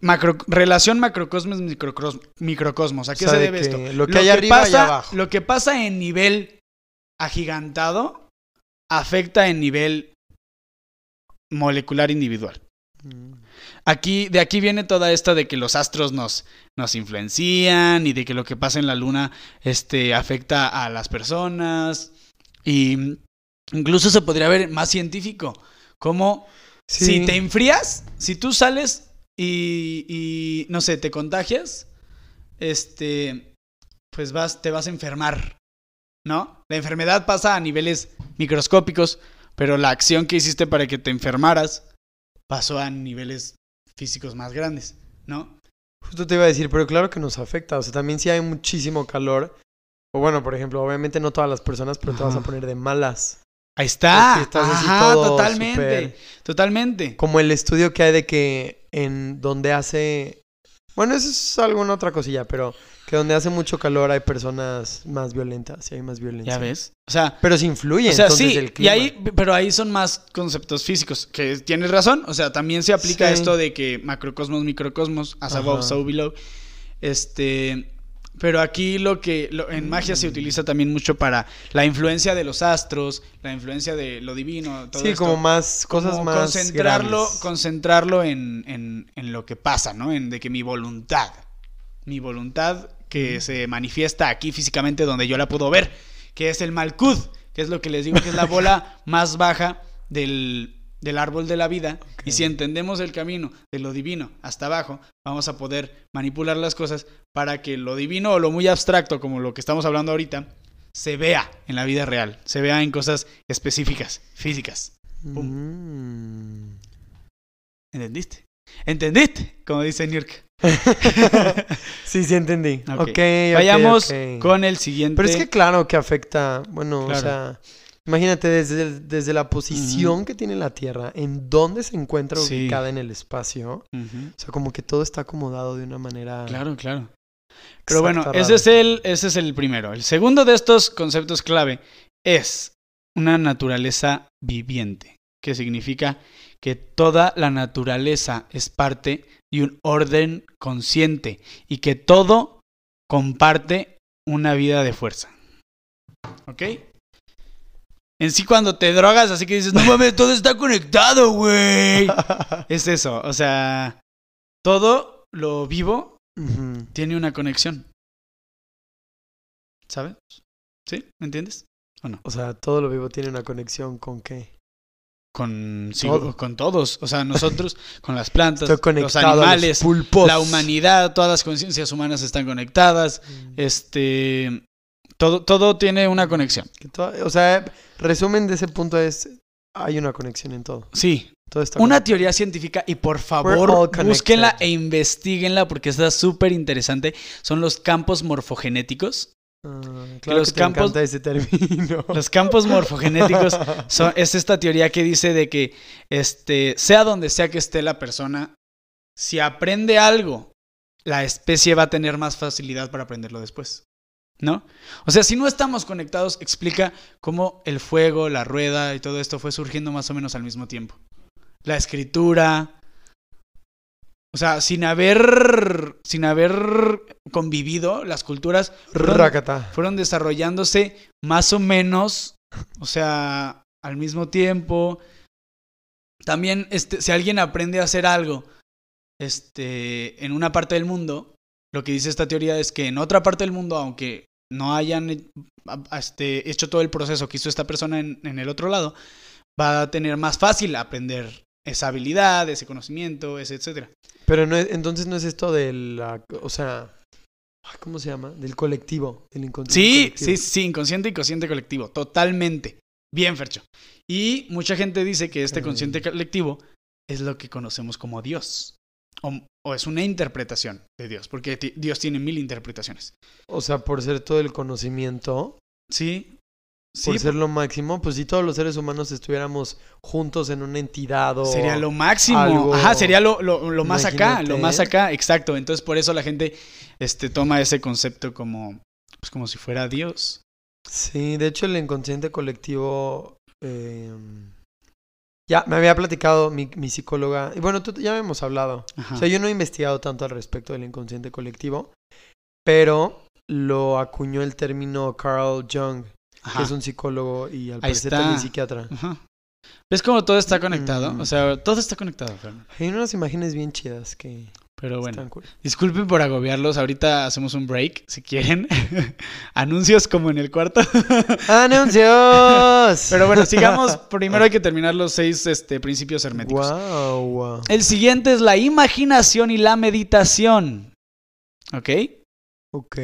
Macro, relación macrocosmos microcosmos. ¿A qué O sea, se de debe esto? lo que hay arriba y pasa, abajo. Lo que pasa en nivel agigantado afecta en nivel molecular individual. Mm. Aquí, de aquí viene toda esta de que los astros nos, nos influencian y de que lo que pasa en la luna este, afecta a las personas. Y incluso se podría ver más científico. Como Sí. si te enfrías, si tú sales y, y, no sé, te contagias, este, pues vas, te vas a enfermar, ¿no? La enfermedad pasa a niveles microscópicos, pero la acción que hiciste para que te enfermaras pasó a niveles físicos más grandes, ¿no? Justo te iba a decir, pero claro que nos afecta. O sea, también si hay muchísimo calor. O bueno, por ejemplo, obviamente no todas las personas, pero te vas a poner de malas. Ahí está. Porque estás Ajá, todo totalmente. Totalmente. Como el estudio que hay de que en donde hace... Bueno, eso es alguna otra cosilla, pero que donde hace mucho calor hay personas más violentas y hay más violencia. Ya ves. O sea, Pero se influye O sea, entonces sí, el y clima. ahí, pero ahí son más conceptos físicos, que tienes razón, o sea, también se aplica Sí. esto de que macrocosmos, microcosmos, as above, so below, este, pero aquí lo que, lo- en magia se utiliza también mucho para la influencia de los astros, la influencia de lo divino, todo Sí, esto. como más cosas Como más concentrarlo, concentrarlo en, en, en lo que pasa, ¿no? En de que mi voluntad, mi voluntad que se manifiesta aquí físicamente donde yo la puedo ver, que es el Malkud, que es lo que les digo que es la bola más baja del, del árbol de la vida. Y si entendemos el camino de lo divino hasta abajo, vamos a poder manipular las cosas para que lo divino o lo muy abstracto, como lo que estamos hablando ahorita, se vea en la vida real, se vea en cosas específicas, físicas. Mm. ¿Entendiste? ¿Entendiste? Como dice Nurk. sí, sí entendí. Ok. Ok, ok, Vayamos con el siguiente. Pero es que claro que afecta, bueno, Claro. o sea, imagínate desde, desde la posición que tiene la Tierra, en dónde se encuentra Sí. ubicada en el espacio, o sea, como que todo está acomodado de una manera... Claro, claro. Pero bueno, ese es, el, ese es el primero. El segundo de estos conceptos clave es una naturaleza viviente, que significa que toda la naturaleza es parte de un orden consciente y que todo comparte una vida de fuerza. ¿Ok? En sí, cuando te drogas, así que dices, no mames, todo está conectado, güey. Es eso, o sea, todo lo vivo tiene una conexión. ¿Sabes? ¿Sí? ¿Me entiendes? O sea, todo lo vivo tiene una conexión con qué. Con, sí, Todo. con todos. O sea, nosotros, con las plantas, los animales, los la humanidad, todas las conciencias humanas están conectadas. Mm. Este. Todo, todo tiene una conexión. O sea, resumen de ese punto es, hay una conexión en todo. Sí. Todo está Una teoría científica, y por favor, búsquenla e investiguenla porque está súper interesante. Son los campos morfogenéticos. Ah, claro los que te campos- ese término. Los campos morfogenéticos son- es esta teoría que dice de que este, sea donde sea que esté la persona, si aprende algo, la especie va a tener más facilidad para aprenderlo después. ¿No? O sea, si no estamos conectados, explica cómo el fuego, la rueda y todo esto fue surgiendo más o menos al mismo tiempo. La escritura. O sea, sin haber. sin haber convivido, las culturas fueron- desarrollándose más o menos, o sea, al mismo tiempo. También, este, si alguien aprende a hacer algo, este, en una parte del mundo, lo que dice esta teoría es que en otra parte del mundo, aunque no hayan este, hecho todo el proceso que hizo esta persona en, en el otro lado, va a tener más fácil aprender esa habilidad, ese conocimiento, ese etcétera. Pero no es- entonces no es esto de la, o sea, ¿cómo se llama? Del colectivo, del inconsciente Sí, colectivo. sí, sí, inconsciente y consciente colectivo, totalmente. Bien, Fercho. Y mucha gente dice que este Ok. consciente colectivo es lo que conocemos como Dios. O, o es una interpretación de Dios, porque Dios tiene mil interpretaciones. O sea, por ser todo el conocimiento, Sí. Sí, por ser lo máximo, pues si todos los seres humanos estuviéramos juntos en una entidad o... sería lo máximo. algo- Ajá, sería lo, lo- lo más acá, lo más acá, exacto. Entonces por eso la gente este, toma ese concepto como, pues, como si fuera Dios. Sí, de hecho el inconsciente colectivo... eh, ya, me había platicado mi, mi psicóloga, y bueno, tú, ya hemos hablado. Ajá. O sea, yo no he investigado tanto al respecto del inconsciente colectivo, pero lo acuñó el término Carl Jung, que es un psicólogo y al parecer también psiquiatra. Ajá. ¿Ves cómo todo está conectado? Mm. O sea, todo está conectado, Fernando. Hay unas imágenes bien chidas que Pero bueno, cool. disculpen por agobiarlos. Ahorita hacemos un break, si quieren. Anuncios como en el cuarto. ¡Anuncios! Pero bueno, sigamos. Primero hay que terminar los seis este, principios herméticos. Wow. El siguiente es la imaginación y la meditación. ¿Ok? Ok.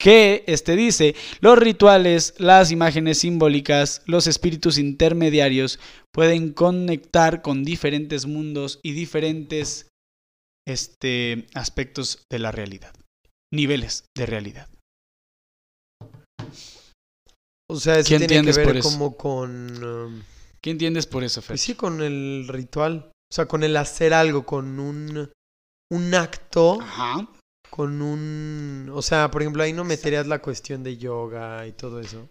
Que este dice, los rituales, las imágenes simbólicas, los espíritus intermediarios pueden conectar con diferentes mundos y diferentes este, aspectos de la realidad, niveles de realidad. O sea, eso ¿Qué tiene que entiendes por ver eso? como con... um, ¿Qué entiendes por eso, Fer? pues sí, con el ritual. O sea, con el hacer algo, con un, un acto, Ajá. Con un... O sea, por ejemplo, ahí no meterías la cuestión de yoga y todo eso.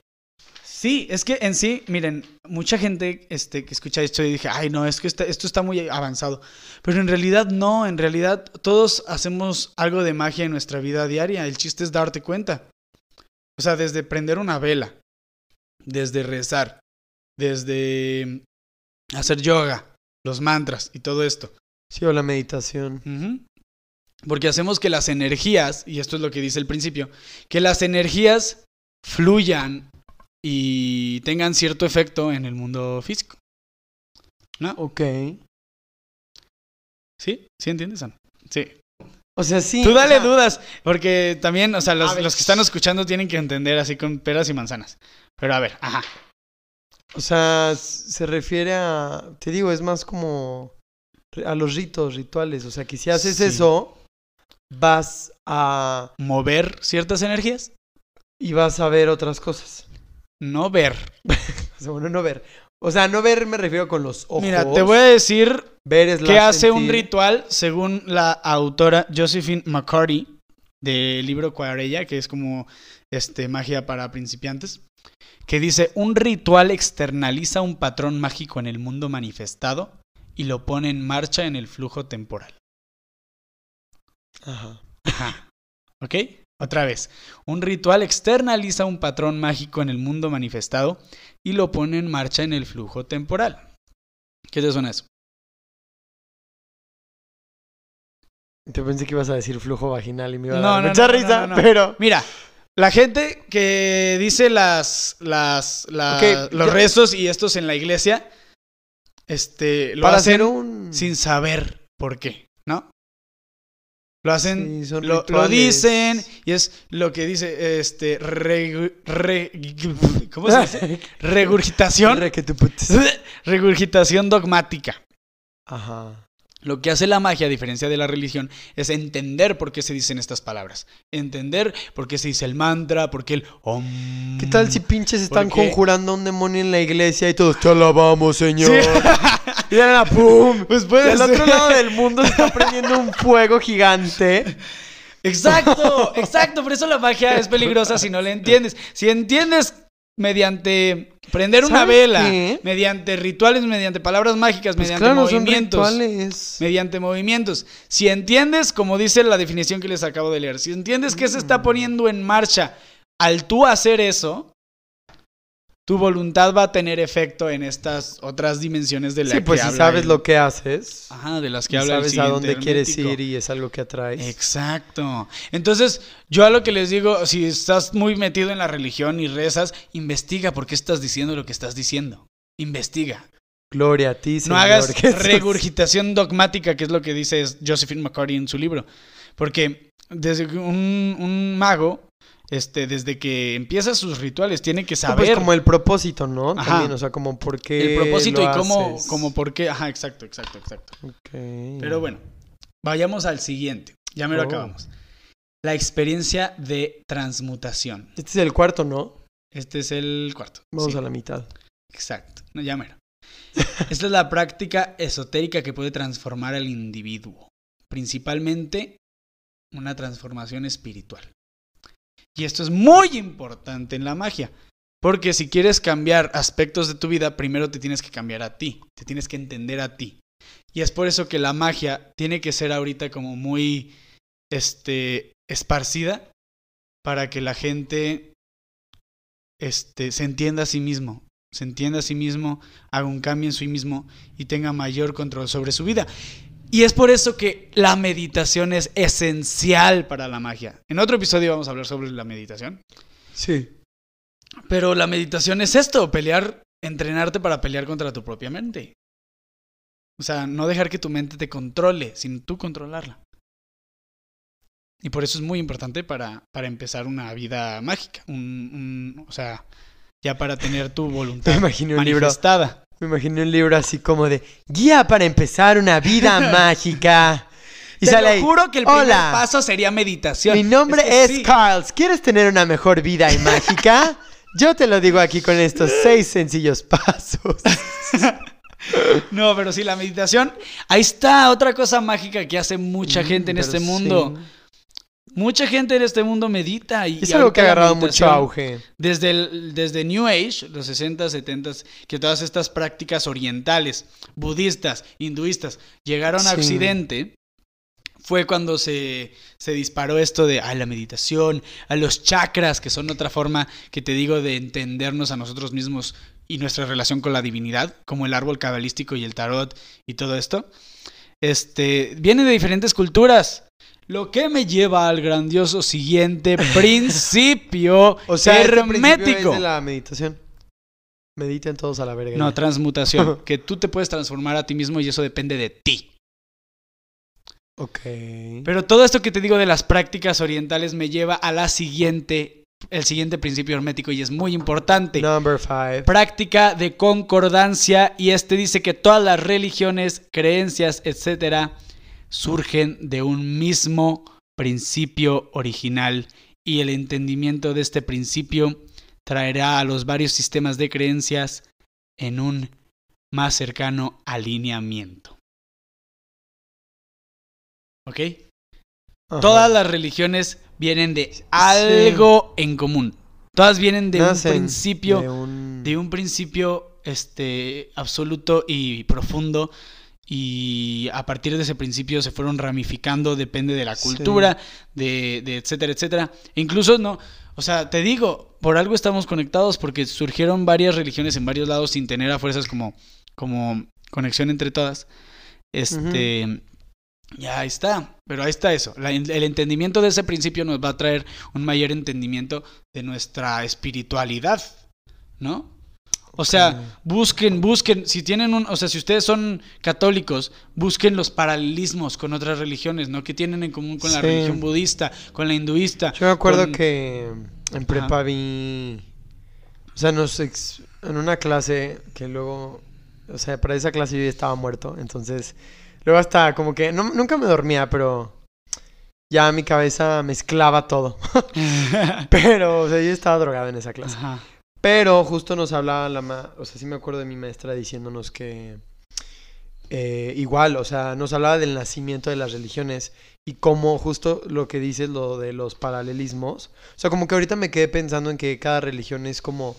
Sí, es que en sí, miren, mucha gente este, que escucha esto y dije, ay, no, es que esta- esto está muy avanzado. Pero en realidad no, en realidad todos hacemos algo de magia en nuestra vida diaria. El chiste es darte cuenta. O sea, desde prender una vela, desde rezar, desde hacer yoga, los mantras y todo esto. Sí, o la meditación. Porque hacemos que las energías, y esto es lo que dice el principio, que las energías fluyan y tengan cierto efecto en el mundo físico. ¿No? Ok. ¿Sí? ¿Sí entiendes, Ana? Sí. O sea, sí. Tú o dale sea, dudas, porque también, o sea, los, los que están escuchando tienen que entender así con peras y manzanas. Pero a ver, ajá. O sea, se refiere a. Te digo, es más como. A los ritos, rituales. O sea, que si haces Sí. eso, vas a. Mover ciertas energías, Y vas a ver otras cosas. no ver. O sea, bueno, no ver. O sea, no ver me refiero con los ojos. Mira, te voy a decir Ver es que hace un ritual según la autora Josephine McCarty del libro Cuarella, que es como este magia para principiantes, que dice, "Un ritual externaliza un patrón mágico en el mundo manifestado y lo pone en marcha en el flujo temporal." Ajá. Ajá. ¿Ok? Otra vez. Un ritual externaliza un patrón mágico en el mundo manifestado y lo pone en marcha en el flujo temporal. ¿Qué te suena eso? Te pensé que ibas a decir flujo vaginal y me iba a No, dar no, mucha no, risa, no, no, no. pero. Mira, la gente que dice las, las, los ya- rezos y estos en la iglesia, este, lo para hacen hacer un. sin saber por qué, ¿no? Lo hacen, Sí, lo, dicen y es lo que dice, este, re- ¿cómo se dice? Regurgitación. Regurgitación dogmática. Ajá. Lo que hace la magia, a diferencia de la religión, es entender por qué se dicen estas palabras. Entender por qué se dice el mantra, por qué el om. ¿Qué tal si pinches están conjurando a un demonio en la iglesia y todos te alabamos, señor? Sí. Y de la pum. Pues puede ser. otro lado del mundo se está prendiendo un fuego gigante. Exacto, exacto. Por eso la magia es peligrosa si no la entiendes. Si entiendes mediante prender una ¿Sabes vela, qué? mediante rituales, mediante palabras mágicas, Pues mediante claro, son movimientos. rituales. mediante movimientos. Si entiendes, como dice la definición que les acabo de leer, si entiendes que se está poniendo en marcha al tú hacer eso, tu voluntad va a tener efecto en estas otras dimensiones de la Sí, que pues si sabes el- lo que haces, Ajá, de las que habla el sabes a dónde quieres ir y es algo que atraes. Exacto. Entonces, yo a lo que les digo, si estás muy metido en la religión y rezas, investiga por qué estás diciendo lo que estás diciendo. Investiga. Gloria a ti, No Señor hagas Jesús. regurgitación dogmática, que es lo que dice Josephine McCarty en su libro. Porque desde un mago, este, desde que empieza sus rituales, tiene que No, saber pues como el propósito, ¿no? Ajá. También, o sea, como por qué el propósito lo y cómo, haces. cómo por qué. Ajá, exacto, exacto, exacto. Ok. Pero bueno, vayamos al siguiente. Ya me lo Oh. acabamos. La experiencia de transmutación. Este es el cuarto, ¿no? Este es el cuarto. Vamos Sí, a la mitad. Exacto. No, ya mero. Esta es la práctica esotérica que puede transformar al individuo. Principalmente una transformación espiritual. Y esto es muy importante en la magia. Porque si quieres cambiar aspectos de tu vida, primero te tienes que cambiar a ti. Te tienes que entender a ti. Y es por eso que la magia tiene que ser ahorita como muy este, esparcida para que la gente este, se entienda a sí mismo, se entienda a sí mismo, haga un cambio en sí mismo y tenga mayor control sobre su vida. Y es por eso que la meditación es esencial para la magia. En otro episodio vamos a hablar sobre la meditación. Sí. Pero la meditación es esto, pelear, entrenarte para pelear contra tu propia mente. O sea, no dejar que tu mente te controle, sino tú controlarla. Y por eso es muy importante para, para empezar una vida mágica. Un, un- o sea, ya para tener tu voluntad manifestada. Me imaginé un libro así como de Guía para empezar una vida mágica. Y Te sale lo ahí. juro que el primer Hola. paso sería meditación. Mi nombre que es, sí. Carls. ¿Quieres tener una mejor vida y mágica? Yo te lo digo aquí con estos seis sencillos pasos. No, pero sí, la meditación. Ahí está otra cosa mágica que hace mucha gente en Mm, este mundo. sí. Mucha gente en este mundo medita y Es algo que ha agarrado mucho auge. Desde, el- desde New Age, los 60, 70, que todas estas prácticas orientales, budistas, hinduistas, llegaron a. Occidente, fue cuando se, se disparó esto de a la meditación, a los chakras, que son otra forma que te digo de entendernos a nosotros mismos y nuestra relación con la divinidad, como el árbol cabalístico y el tarot y todo esto. Este, viene de diferentes culturas. Lo que me lleva al grandioso siguiente principio O sea, este principio hermético. es de la meditación. Mediten todos a la verga. No, transmutación. que tú te puedes transformar a ti mismo y eso depende de ti. Ok. Pero todo esto que te digo de las prácticas orientales me lleva a la siguiente, el siguiente principio hermético y es muy importante. Number five. Práctica de concordancia y este dice que todas las religiones, creencias, etcétera, surgen de un mismo principio original y el entendimiento de este principio traerá a los varios sistemas de creencias en un más cercano alineamiento. ¿Ok? Ajá. Todas las religiones vienen de algo en común. Todas vienen de Nacen un principio, de un- de un principio este, absoluto y profundo. Y a partir de ese principio se fueron ramificando, depende de la Sí. cultura, de, de etcétera, etcétera. E incluso no, o sea, te digo, por algo estamos conectados porque surgieron varias religiones en varios lados sin tener a fuerzas como, como conexión entre todas. Este, ya ahí está, pero ahí está eso. La- el entendimiento de ese principio nos va a traer un mayor entendimiento de nuestra espiritualidad, ¿no? O sea, busquen, busquen, si tienen un, o sea, si ustedes son católicos, busquen los paralelismos con otras religiones, ¿no? ¿Qué tienen en común con la Sí. religión budista, con la hinduista? Yo me acuerdo con- que en prepa vi. O sea, nos ex- en una clase que luego. O sea, para esa clase yo ya estaba muerto. Entonces, luego hasta como que. no- nunca me dormía, pero. Ya mi cabeza mezclaba todo. Pero, o sea, yo estaba drogado en esa clase. Ajá. Pero justo nos hablaba la ma o sea, sí me acuerdo de mi maestra diciéndonos que eh, igual, o sea, nos hablaba del nacimiento de las religiones y cómo justo lo que dices, lo de los paralelismos. O sea, como que ahorita me quedé pensando en que cada religión es como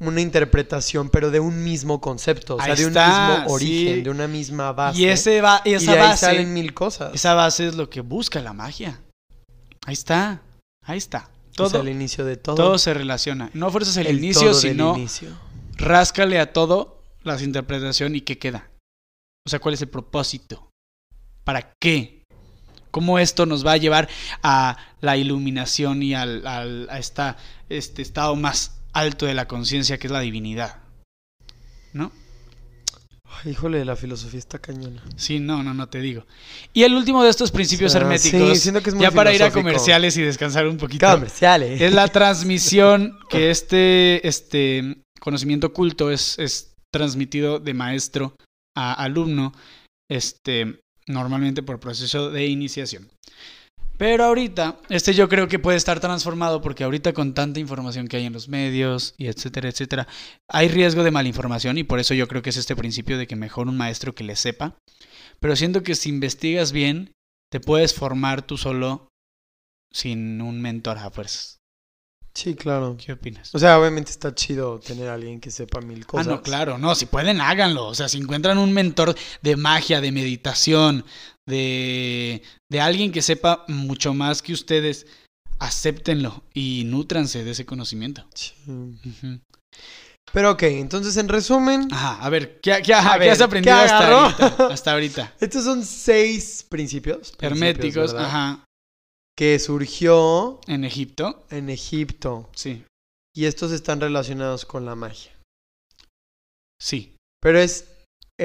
una interpretación, pero de un mismo concepto, o sea, de un está, mismo origen, sí. de una misma base. Y ese va, y esa de ahí base, salen mil cosas. esa base es lo que busca la magia. Ahí está, ahí está. Todo, O sea, el inicio de todo. todo se relaciona. No fuerzas el, el inicio, sino inicio. ráscale a todo las interpretación y qué queda. O sea, ¿cuál es el propósito? ¿Para qué? ¿Cómo esto nos va a llevar a la iluminación y al, al- a esta, este estado más alto de la conciencia que es la divinidad? ¿No? Ay, híjole, la filosofía está cañona. Sí, no, no, no te digo. Y el último de estos principios O sea, herméticos, sí, que es muy ya para ir a comerciales y descansar un poquito, Comerciales. es la transmisión que este, este conocimiento oculto es, es transmitido de maestro a alumno, este, normalmente por proceso de iniciación. Pero ahorita, este yo creo que puede estar transformado porque ahorita con tanta información que hay en los medios y etcétera, etcétera, hay riesgo de malinformación y por eso yo creo que es este principio de que mejor un maestro que le sepa. Pero siento que si investigas bien, te puedes formar tú solo sin un mentor a fuerzas. Sí, claro. ¿Qué opinas? O sea, obviamente está chido tener a alguien que sepa mil Ah, cosas. no, claro, no, si pueden háganlo. O sea, si encuentran un mentor de magia, de meditación, de, de alguien que sepa mucho más que ustedes, acéptenlo y nútranse de ese conocimiento. Sí. Pero ok, entonces en resumen, Ajá, a ver, ¿qué, qué- ajá, A ¿qué ver, has aprendido ¿qué hasta ahorita? Hasta ahorita. estos son seis principios. Herméticos, Que surgió en Egipto, en Egipto. sí, Y estos están relacionados con la magia. sí. Pero es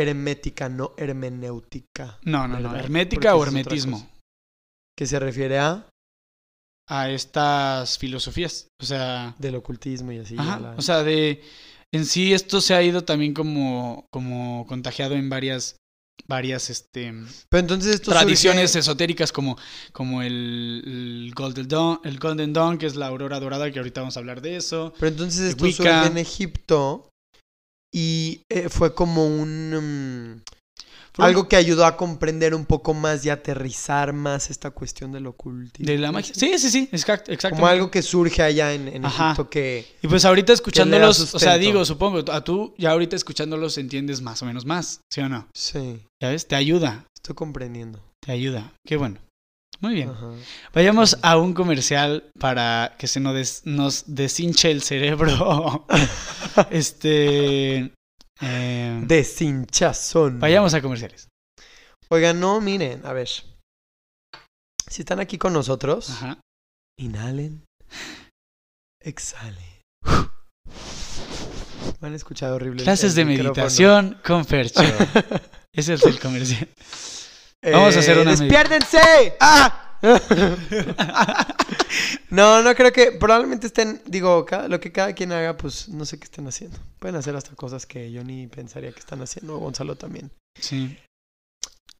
hermética, no hermenéutica. No, no, no, hermética Porque o hermetismo. Que se refiere a a estas filosofías. O sea, del ocultismo y así. Ajá, a la- O sea, de en sí esto se ha ido también como, como contagiado en varias, varias este, Pero entonces esto tradiciones surge- esotéricas como, como el, el Golden Dawn, el Golden Dawn, que es la aurora dorada, que ahorita vamos a hablar de eso. Pero entonces esto surge en Egipto y eh, fue como un... mm, Fueron algo que ayudó a comprender un poco más y aterrizar más esta cuestión del ocultismo. de la magia. Sí, sí, sí, exacto, exacto. Como algo que surge allá en, en. Egipto que... Y pues ahorita escuchándolos, o sea, digo, supongo, a tú ya ahorita escuchándolos entiendes más o menos más, ¿sí o no? Sí, ¿Ya ves? Te ayuda, estoy comprendiendo. te ayuda. Qué bueno. Muy bien. Ajá. Vayamos a un comercial para que se nos, des- nos deshinche el cerebro. este. eh, Deshinchazón. vayamos a comerciales. Oigan, no, miren, a ver. Si están aquí con nosotros, Ajá. inhalen, exhalen. Me han escuchado horrible. Clases de micrófono. meditación con Fercho. Ese es el comercial. Vamos a hacer una Eh, ¡Despiérdense! ¡Ah! no, no creo que. Probablemente estén. Digo, lo que cada quien haga, pues no sé qué estén haciendo. Pueden hacer hasta cosas que yo ni pensaría que están haciendo. Gonzalo también. Sí.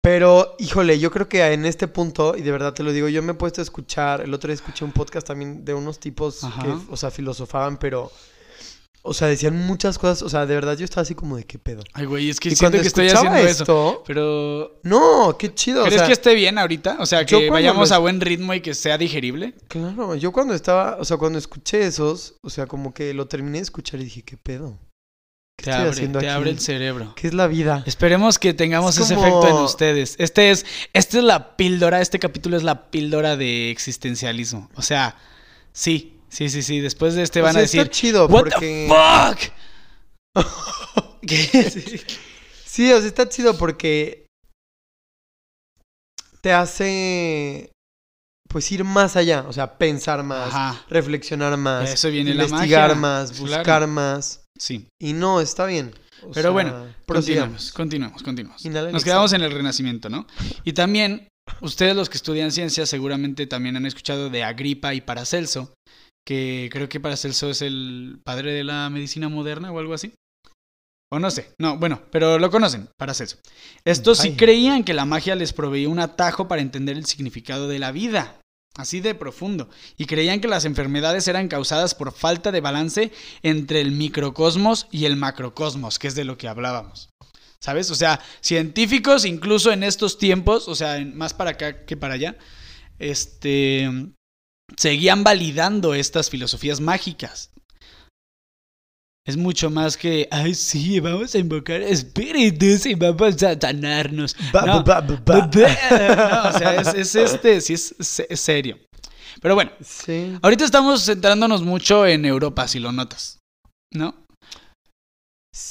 Pero, híjole, yo creo que en este punto, y de verdad te lo digo, yo me he puesto a escuchar, el otro día escuché un podcast también de unos tipos Ajá. que, o sea, filosofaban, pero, o sea, decían muchas cosas, o sea, de verdad yo estaba así como de qué pedo. Ay, güey, es que Y siento que estoy haciendo eso. esto, Pero. no, qué chido, o ¿Crees sea, que esté bien ahorita? O sea, que vayamos lo a buen ritmo y que sea digerible. claro, yo cuando estaba, o sea, cuando escuché esos, o sea, como que lo terminé de escuchar y dije, qué pedo, ¿qué Te estoy abre, te el cerebro. ¿Qué es la vida? Esperemos que tengamos Es ese efecto en ustedes. Este es, esta es la píldora, este capítulo es la píldora de existencialismo. O sea, sí, sí, sí, sí. Después de este O van a está decir, chido, What porque... the fuck? ¿Qué? Sí. Sí, o sea, está chido porque te hace pues ir más allá, o sea, pensar más, Ajá. reflexionar más, Eso viene la investigar magia. más, Claro. buscar más. Sí. Y no, está bien. O Pero sea, bueno, prosigamos. Continuamos, continuamos, continuamos. Inhala Nos quedamos en el renacimiento, ¿no? Y también, ustedes los que estudian ciencias seguramente también han escuchado de Agripa y Paracelso, que creo que Paracelso es el padre de la medicina moderna o algo así. O no sé, no, bueno, pero lo conocen, Paracelso. Estos sí creían que la magia les proveía un atajo para entender el significado de la vida, así de profundo, y creían que las enfermedades eran causadas por falta de balance entre el microcosmos y el macrocosmos, que es de lo que hablábamos. ¿Sabes? O sea, científicos incluso en estos tiempos, o sea, más para acá que para allá, este seguían validando estas filosofías mágicas. Es mucho más que, ay, sí, vamos a invocar espíritus y vamos a sanarnos. Ba, No. ba. No, o sea, es, es este, sí es, se- es serio. Pero bueno, Sí. ahorita estamos centrándonos mucho en Europa, si lo notas, ¿no?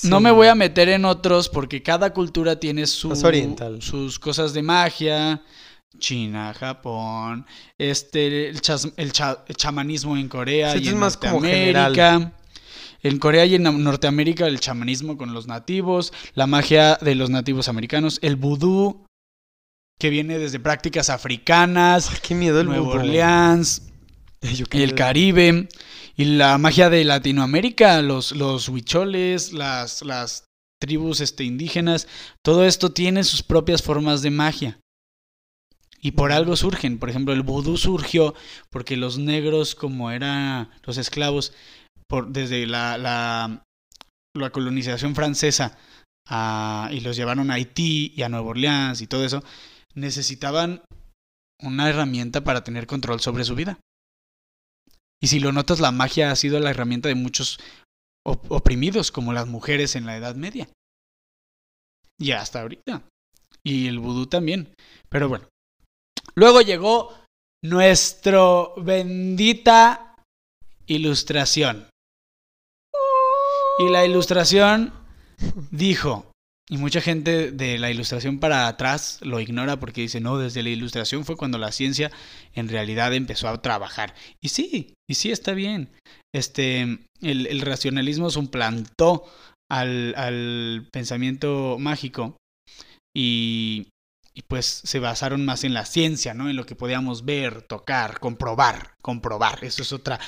No me voy a meter en otros porque cada cultura tiene su, sus cosas de magia. China, Japón, este, el, chas- el cha- el chamanismo en Corea Sí, y en más Norteamérica. En Corea y en Norteamérica el chamanismo con los nativos, la magia de los nativos americanos, el vudú, que viene desde prácticas africanas, Ay, qué miedo el Nueva. Orleans, Yo el. Caribe y la magia de Latinoamérica, los, los huicholes, las, las tribus este, indígenas, todo esto tiene sus propias formas de magia. Y por algo surgen, por ejemplo, el vudú surgió porque los negros, como eran los esclavos, desde la, la, la colonización francesa a- y los llevaron a Haití y a Nueva Orleans y todo eso, necesitaban una herramienta para tener control sobre su vida. Y si lo notas, la magia ha sido la herramienta de muchos op- oprimidos, como las mujeres en la Edad Media. Y hasta ahorita. Y el vudú también. Pero bueno. Luego llegó nuestro bendita ilustración. Y la ilustración dijo, y mucha gente de la ilustración para atrás lo ignora porque dice, no, desde la ilustración fue cuando la ciencia en realidad empezó a trabajar. Y sí, y sí está bien. Este, el, el racionalismo suplantó al, al pensamiento mágico y, y pues se basaron más en la ciencia, ¿no? En lo que podíamos ver, tocar, comprobar, comprobar. Eso es otra,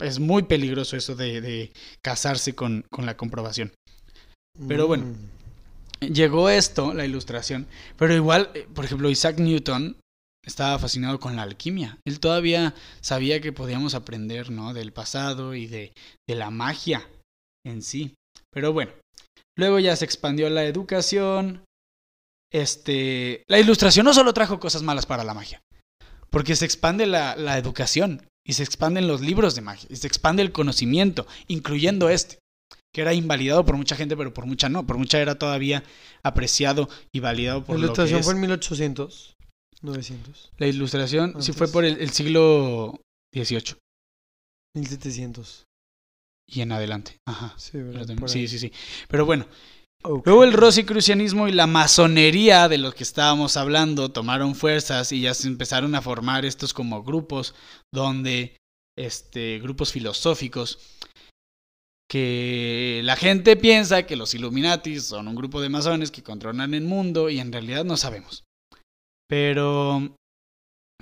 es muy peligroso eso de, de casarse con, con la comprobación. Pero bueno. Mm. Llegó esto, la ilustración, pero igual, eh, por ejemplo, Isaac Newton estaba fascinado con la alquimia. Él todavía sabía que podíamos aprender, ¿no? Del pasado y de, de la magia en sí. Pero bueno, luego ya se expandió la educación. Este, la ilustración no solo trajo cosas malas para la magia, porque se expande la, la educación y se expanden los libros de magia y se expande el conocimiento, incluyendo este que era invalidado por mucha gente, pero por mucha no, por mucha era todavía apreciado y validado por La lo que ilustración es. fue en 1800, 900, La ilustración sí fue por el, el siglo XVIII 1700. y en adelante. Ajá. Sí, Sí, sí, sí. Pero bueno, Luego el rosicrucianismo y la masonería de los que estábamos hablando tomaron fuerzas y ya se empezaron a formar estos como grupos donde este grupos filosóficos que la gente piensa que los Illuminatis son un grupo de masones que controlan el mundo y en realidad no sabemos. Pero,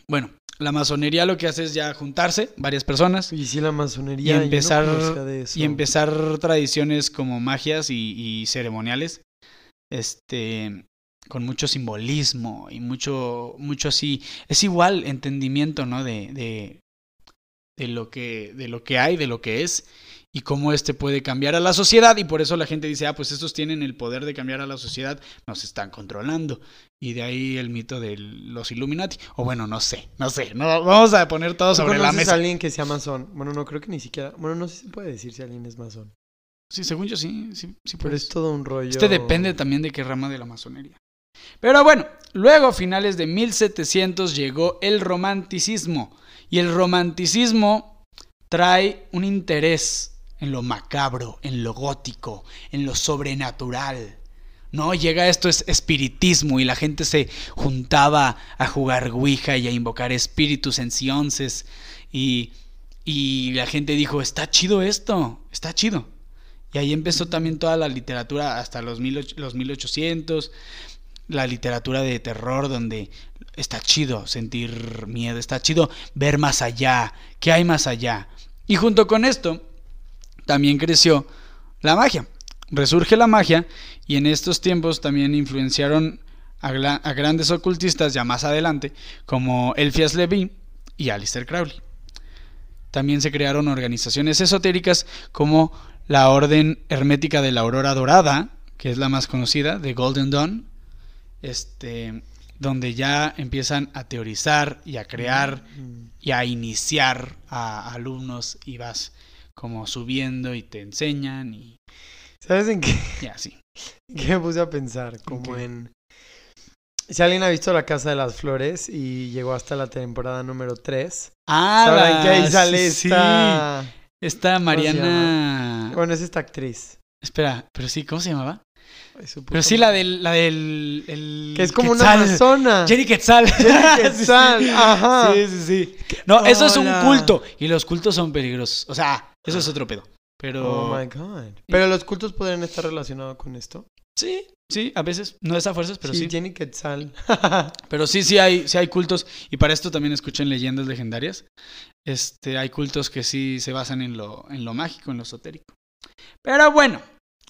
bueno, la masonería lo que hace es ya juntarse, varias personas, Y sí, la y masonería. no empezar, de eso. y empezar tradiciones como magias y, y ceremoniales, este, con mucho simbolismo y mucho, mucho así, es igual entendimiento, ¿no? De, de, de lo que, de lo que hay, de lo que es y cómo este puede cambiar a la sociedad y por eso la gente dice, ah, pues estos tienen el poder de cambiar a la sociedad, nos están controlando y de ahí el mito de los Illuminati, o bueno, no sé, no sé, no, vamos a poner todo ¿Tú sobre la mesa. a alguien que sea masón? Bueno, no creo que ni siquiera. Bueno, no sé si se puede decir si alguien es masón. Sí, según yo sí, sí, sí Pero es todo un rollo. Este depende también de qué rama de la masonería. Pero bueno, luego a finales de 1700 llegó el romanticismo. Y el romanticismo trae un interés en lo macabro, en lo gótico, en lo sobrenatural. No, llega esto es espiritismo y la gente se juntaba a jugar Ouija y a invocar espíritus en sionces y, y la gente dijo, está chido esto, está chido. Y ahí empezó también toda la literatura hasta los, mil los 1800, la literatura de terror donde está chido sentir miedo, está chido ver más allá, qué hay más allá. Y junto con esto también creció la magia. Resurge la magia y en estos tiempos también influenciaron a, grandes ocultistas ya más adelante como Elphias Levi y Aleister Crowley. También se crearon organizaciones esotéricas como la Orden Hermética de la Aurora Dorada, que es la más conocida, de Golden Dawn, este, donde ya empiezan a teorizar y a crear y a iniciar a alumnos y vas como subiendo y te enseñan y, ¿Sabes en qué, y así. qué me puse a pensar? Como en. Si alguien ha visto La Casa de las Flores y llegó hasta la temporada número 3, Ah, sabrán que ahí sale sí, esta. Esta Mariana. Bueno, es esta actriz. Espera, pero sí, ¿cómo se llamaba? Pero sí, la del. La del el Que es como Quetzal. una amazona. Jenny Quetzal. Jenny Quetzal, Sí, sí. ajá. Sí, sí, sí. No, eso es un culto. Y los cultos son peligrosos. O sea, eso es otro pedo. Pero. Oh my god. Pero los cultos podrían estar relacionados con esto. Sí, sí, a veces. No es a fuerzas, pero sí. Jenny Quetzal. Pero sí, sí hay, sí hay cultos. Y para esto también escuchen leyendas legendarias. Este, hay cultos que sí se basan en lo, en lo mágico, en lo esotérico. Pero bueno,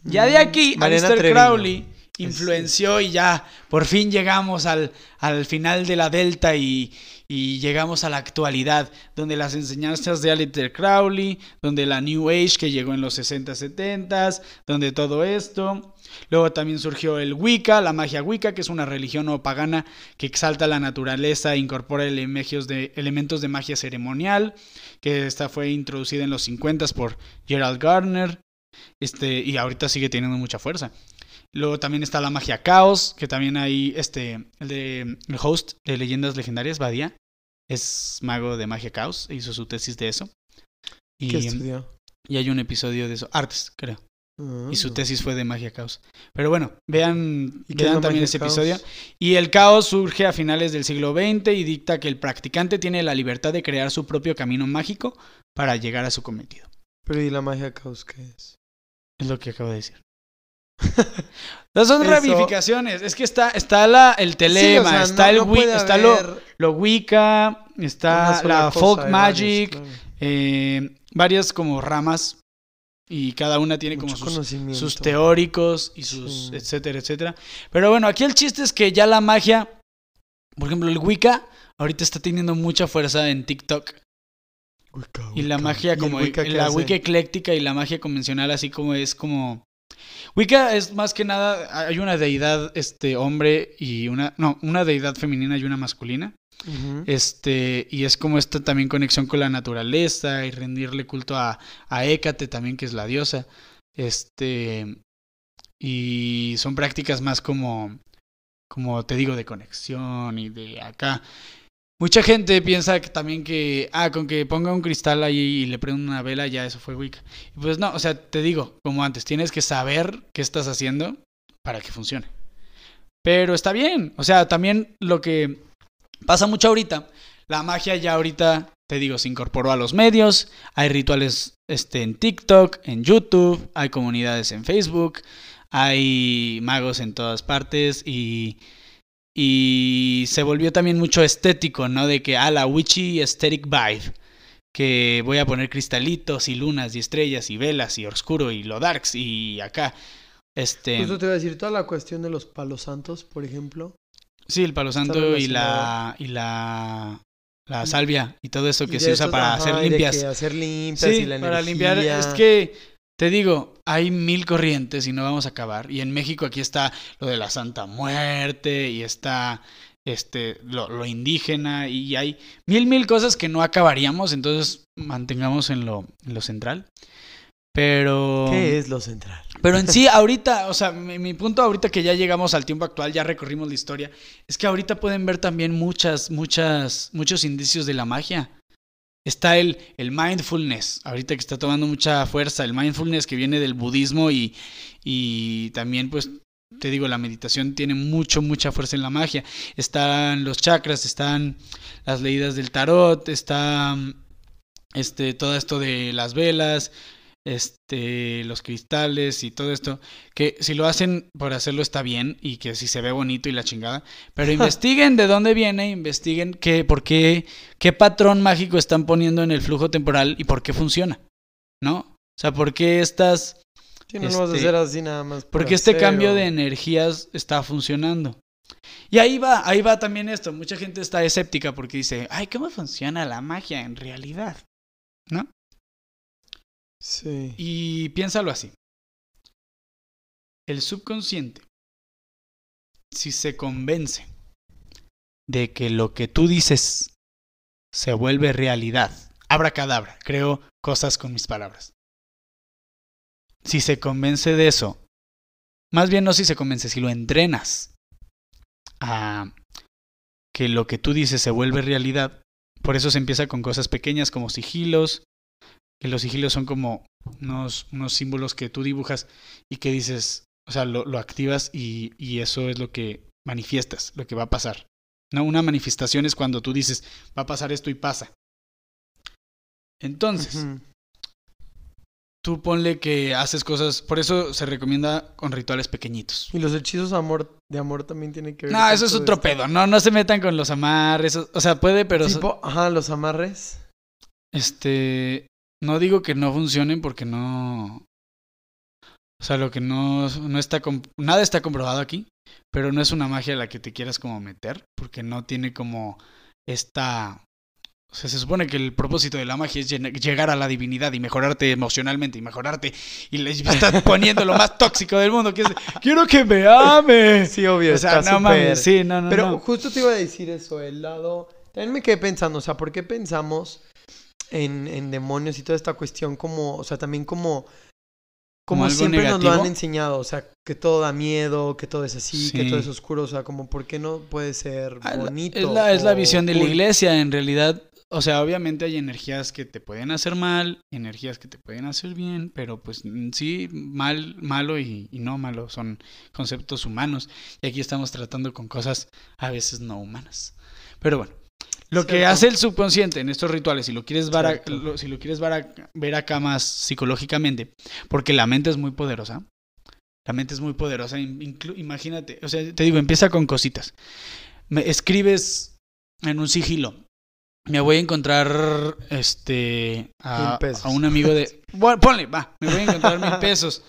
ya de aquí, Mm, Aleister Treviño. Crowley influenció y ya por fin llegamos al, al final de la Delta y, y llegamos a la actualidad, donde las enseñanzas de Aleister Crowley, donde la New Age que llegó en los 60, 70, donde todo esto. Luego también surgió el Wicca, la magia Wicca, que es una religión o pagana que exalta la naturaleza e incorpora elementos de, magia ceremonial, que esta fue introducida en los 50 por Gerald Gardner, este, y ahorita sigue teniendo mucha fuerza. Luego también está la magia caos, que también hay este, el, de, el host de leyendas legendarias, Badía, es mago de magia caos, hizo su tesis de eso. ¿Qué Y, estudió? y hay un episodio de eso, artes, creo. Y su Ah. tesis fue de magia caos. Pero bueno, vean, ¿Y qué vean también ese caos? episodio. Y el caos surge a finales del siglo XX y dicta que el practicante tiene la libertad de crear su propio camino mágico para llegar a su cometido. Pero ¿y la magia caos qué es? Es lo que acabo de decir. Esas son Eso- ramificaciones. Es que está, está la, el telema, Sí, o sea, está no- el no está lo, lo Wicca, está la folk varios, magic, claro. eh, varias como ramas y cada una tiene como sus, teóricos y sus Sí. etcétera, etcétera. Pero bueno, aquí el chiste es que ya la magia, por ejemplo, el Wicca ahorita está teniendo mucha fuerza en TikTok Wicca, y la magia ¿Y el como Wicca la? Wicca ecléctica y la magia convencional así como es como Wicca es más que nada hay una deidad este hombre y una no, una deidad femenina y una masculina. Este, y es como esta también conexión con la naturaleza y rendirle culto a, a Hécate también, que es la diosa. Este, y son prácticas más como, como te digo, de conexión y de acá. Mucha gente piensa que también que, ah, con que ponga un cristal ahí y le prenda una vela, ya eso fue Wicca. Pues no, o sea, te digo, como antes, tienes que saber qué estás haciendo para que funcione. Pero está bien, o sea, también lo que pasa mucho ahorita, la magia ya ahorita, te digo, se incorporó a los medios, hay rituales este, en TikTok, en YouTube, hay comunidades en Facebook, hay magos en todas partes y, Y se volvió también mucho estético, ¿no? De que, ah, la witchy aesthetic vibe. Que voy a poner cristalitos y lunas y estrellas y velas y oscuro y lo darks y acá. Este... Justo te iba a decir, toda la cuestión de los palos santos, por ejemplo. Sí, el palo santo y la, y la la salvia y todo eso que se usa para hacer limpias. hacer limpias sí, para limpiar. Es que te digo, hay mil corrientes y no vamos a acabar. Y en México aquí está lo de la Santa Muerte y está este lo, lo, indígena y hay mil mil cosas que no acabaríamos. Entonces mantengamos en lo, en lo central. Pero. ¿Qué es lo central? Pero en sí, ahorita, o sea, mi, punto ahorita que ya llegamos al tiempo actual, ya recorrimos la historia, es que ahorita pueden ver también muchas, muchas, muchos indicios de la magia. Está el, el mindfulness, ahorita que está tomando mucha fuerza, el mindfulness que viene del budismo y, y también, pues, te digo, la meditación tiene mucho, mucha fuerza en la magia. Están los chakras, están las leídas del tarot, está este, todo esto de las velas, este, los cristales y todo esto, que si lo hacen por hacerlo está bien y que si se ve bonito y la chingada, pero investiguen de dónde viene, investiguen qué, por qué, qué patrón mágico están poniendo en el flujo temporal y por qué funciona, ¿no? O sea, por qué estas... no vas a este, hacer así nada más. Porque este cambio de energías está funcionando. Y ahí va, ahí va también esto. Mucha gente está escéptica porque dice, ay, ¿cómo funciona la magia en realidad? ¿No? Sí. Y piénsalo así. El subconsciente, si se convence de que lo que tú dices se vuelve realidad, abra cadabra, creo cosas con mis palabras. Si se convence de eso, más bien no si se convence, si lo entrenas a que lo que tú dices se vuelve realidad, por eso se empieza con cosas pequeñas como sigilos, que los sigilos son como unos, unos símbolos que tú dibujas y que dices, o sea, lo, lo activas y, y, eso es lo que manifiestas, lo que va a pasar. ¿No? Una manifestación es cuando tú dices, va a pasar esto y pasa. Entonces, tú ponle que haces cosas, por eso se recomienda con rituales pequeñitos. Y los hechizos amor, de amor también tienen que ver. No, eso es otro pedo, no, no se metan con los amarres, o sea, puede, pero... Tipo, ajá, los amarres. Este, no digo que no funcionen porque no... O sea, lo que no, no está... Nada está comprobado aquí, pero no es una magia a la que te quieras como meter, porque no tiene como esta... O sea, se supone que el propósito de la magia es llegar a la divinidad y mejorarte emocionalmente y mejorarte. Y le estás poniendo lo más tóxico del mundo, que es, quiero que me ame. Sí, obvio. O sea, no mames, sí, no, no. Pero justo te iba a decir eso, el lado... También me quedé pensando, o sea, ¿por qué pensamos en, en demonios y toda esta cuestión como, o sea, también como como, siempre nos lo han enseñado, o sea, que todo da miedo, que todo es así, que todo es oscuro, o sea, como por qué no puede ser ah, bonito. Es la, es la visión de la iglesia, en realidad, o sea, obviamente hay energías que te pueden hacer mal, energías que te pueden hacer bien, pero pues sí, mal, malo y, y no malo, son conceptos humanos. Y aquí estamos tratando con cosas a veces no humanas. Pero bueno, lo que hace el subconsciente en estos rituales, si lo quieres, ver, a, si lo quieres ver, acá más psicológicamente, porque la mente es muy poderosa. La mente es muy poderosa. imagínate, o sea, te digo, empieza con cositas. Me escribes en un sigilo. Me voy a encontrar este a, a un amigo de. Bueno, ponle, va, me voy a encontrar mil pesos.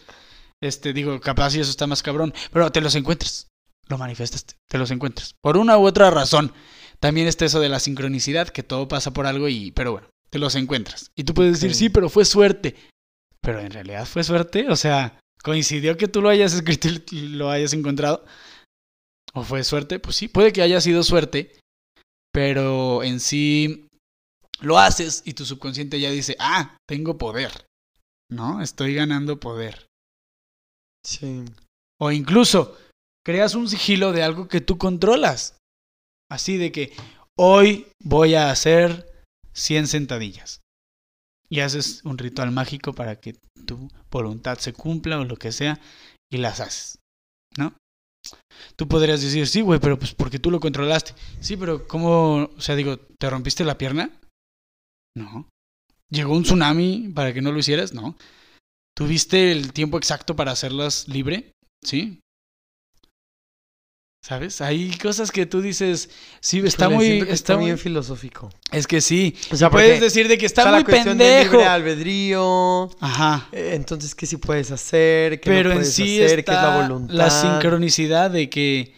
Este, digo, capaz y eso está más cabrón. Pero te los encuentras. Lo manifestas, te los encuentras. Por una u otra razón. También está eso de la sincronicidad, que todo pasa por algo y, pero bueno, te los encuentras. Y tú puedes decir, sí, pero fue suerte. Pero en realidad fue suerte, o sea, coincidió que tú lo hayas escrito y lo hayas encontrado. ¿O fue suerte? Pues sí, puede que haya sido suerte, pero en sí lo haces y tu subconsciente ya dice, ah, tengo poder, ¿no? Estoy ganando poder. Sí. O incluso creas un sigilo de algo que tú controlas. Así de que hoy voy a hacer 100 sentadillas. Y haces un ritual mágico para que tu voluntad se cumpla o lo que sea y las haces. ¿No? Tú podrías decir, sí, güey, pero pues porque tú lo controlaste. Sí, pero ¿cómo? O sea, digo, ¿te rompiste la pierna? No. ¿Llegó un tsunami para que no lo hicieras? No. ¿Tuviste el tiempo exacto para hacerlas libre? Sí. ¿Sabes? Hay cosas que tú dices, sí, está muy, está está muy, bien filosófico. es que sí. O sea, puedes decir de que está Está muy la cuestión del pendejo. libre albedrío. Ajá. eh, Entonces, ¿qué sí puedes hacer? ¿Qué Pero no en puedes sí hacer? ¿Qué es la está voluntad? la sincronicidad de que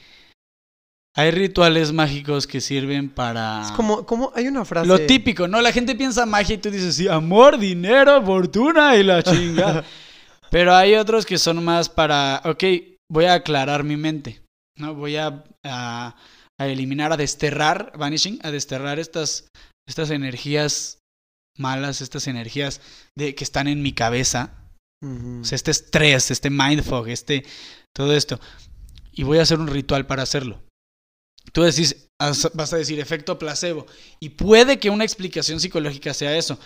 hay rituales mágicos que sirven para Es como, como hay una frase. lo típico, ¿no? La gente piensa magia y tú dices, sí, amor, dinero, fortuna y la chinga. Pero hay otros que son más para, ok, voy a aclarar mi mente, ¿no? Voy a, a, a eliminar, a desterrar, vanishing, a desterrar estas, estas energías malas, estas energías de, que están en mi cabeza, Ujú. o sea, este estrés, este mind fog, este, todo esto. Y voy a hacer un ritual para hacerlo. Tú decís, as- vas a decir efecto placebo. Y puede que una explicación psicológica sea eso.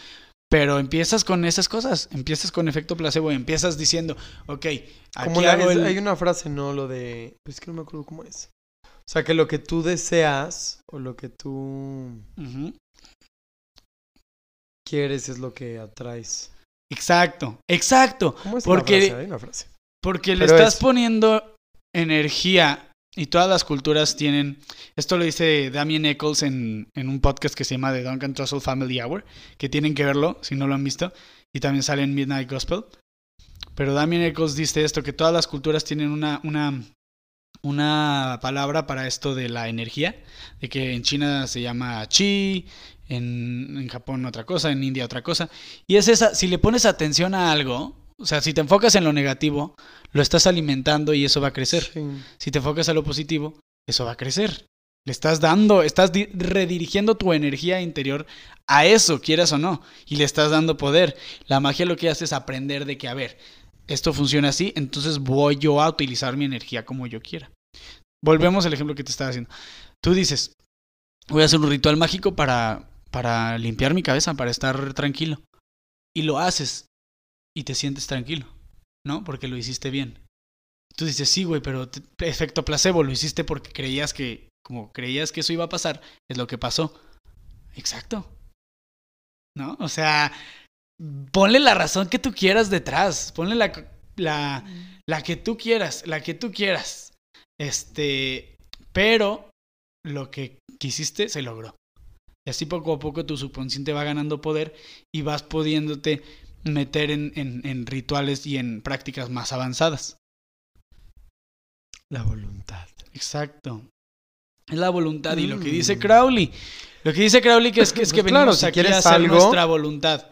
Pero empiezas con esas cosas. Empiezas con efecto placebo. y Empiezas diciendo, ok, Como aquí la- hago es- el- hay una frase, ¿no? Lo de. Pues que no me acuerdo cómo es. O sea, que lo que tú deseas o lo que tú quieres es lo que atraes. Exacto, exacto. ¿Cómo es Porque- la frase? Hay una frase. Porque le Pero estás es- poniendo energía y todas las culturas tienen, esto lo dice Damien Eccles en, en un podcast que se llama The Duncan Trussell Family Hour, que tienen que verlo si no lo han visto, y también sale en Midnight Gospel. Pero Damien Eccles dice esto, que todas las culturas tienen una, una, una palabra para esto de la energía, de que en China se llama chi, en, en Japón otra cosa, en India otra cosa. Y es esa, si le pones atención a algo, o sea, si te enfocas en lo negativo, lo estás alimentando y eso va a crecer. Sí. Si te enfocas a lo positivo, eso va a crecer. Le estás dando, estás di- redirigiendo tu energía interior a eso, quieras o no, y le estás dando poder. La magia lo que hace es aprender de que, a ver, esto funciona así, entonces voy yo a utilizar mi energía como yo quiera. Volvemos al ejemplo que te estaba haciendo. Tú dices, voy a hacer un ritual mágico para, para limpiar mi cabeza, para estar tranquilo. Y lo haces y te sientes tranquilo, ¿no? Porque lo hiciste bien. Tú dices, sí, güey, pero te- efecto placebo, lo hiciste porque creías que, como creías que eso iba a pasar, es lo que pasó. Exacto. ¿No? O sea, ponle la razón que tú quieras detrás, ponle la, la, la que tú quieras, la que tú quieras. Este, pero lo que quisiste se logró. Y así poco a poco tu subconsciente va ganando poder y vas pudiéndote meter en, en- en rituales y en prácticas más avanzadas. La voluntad. Exacto. Es la voluntad. Y lo que dice Mm. Crowley. Lo que dice Crowley que es que, es que Pues claro, venimos si aquí a hacer algo- nuestra voluntad.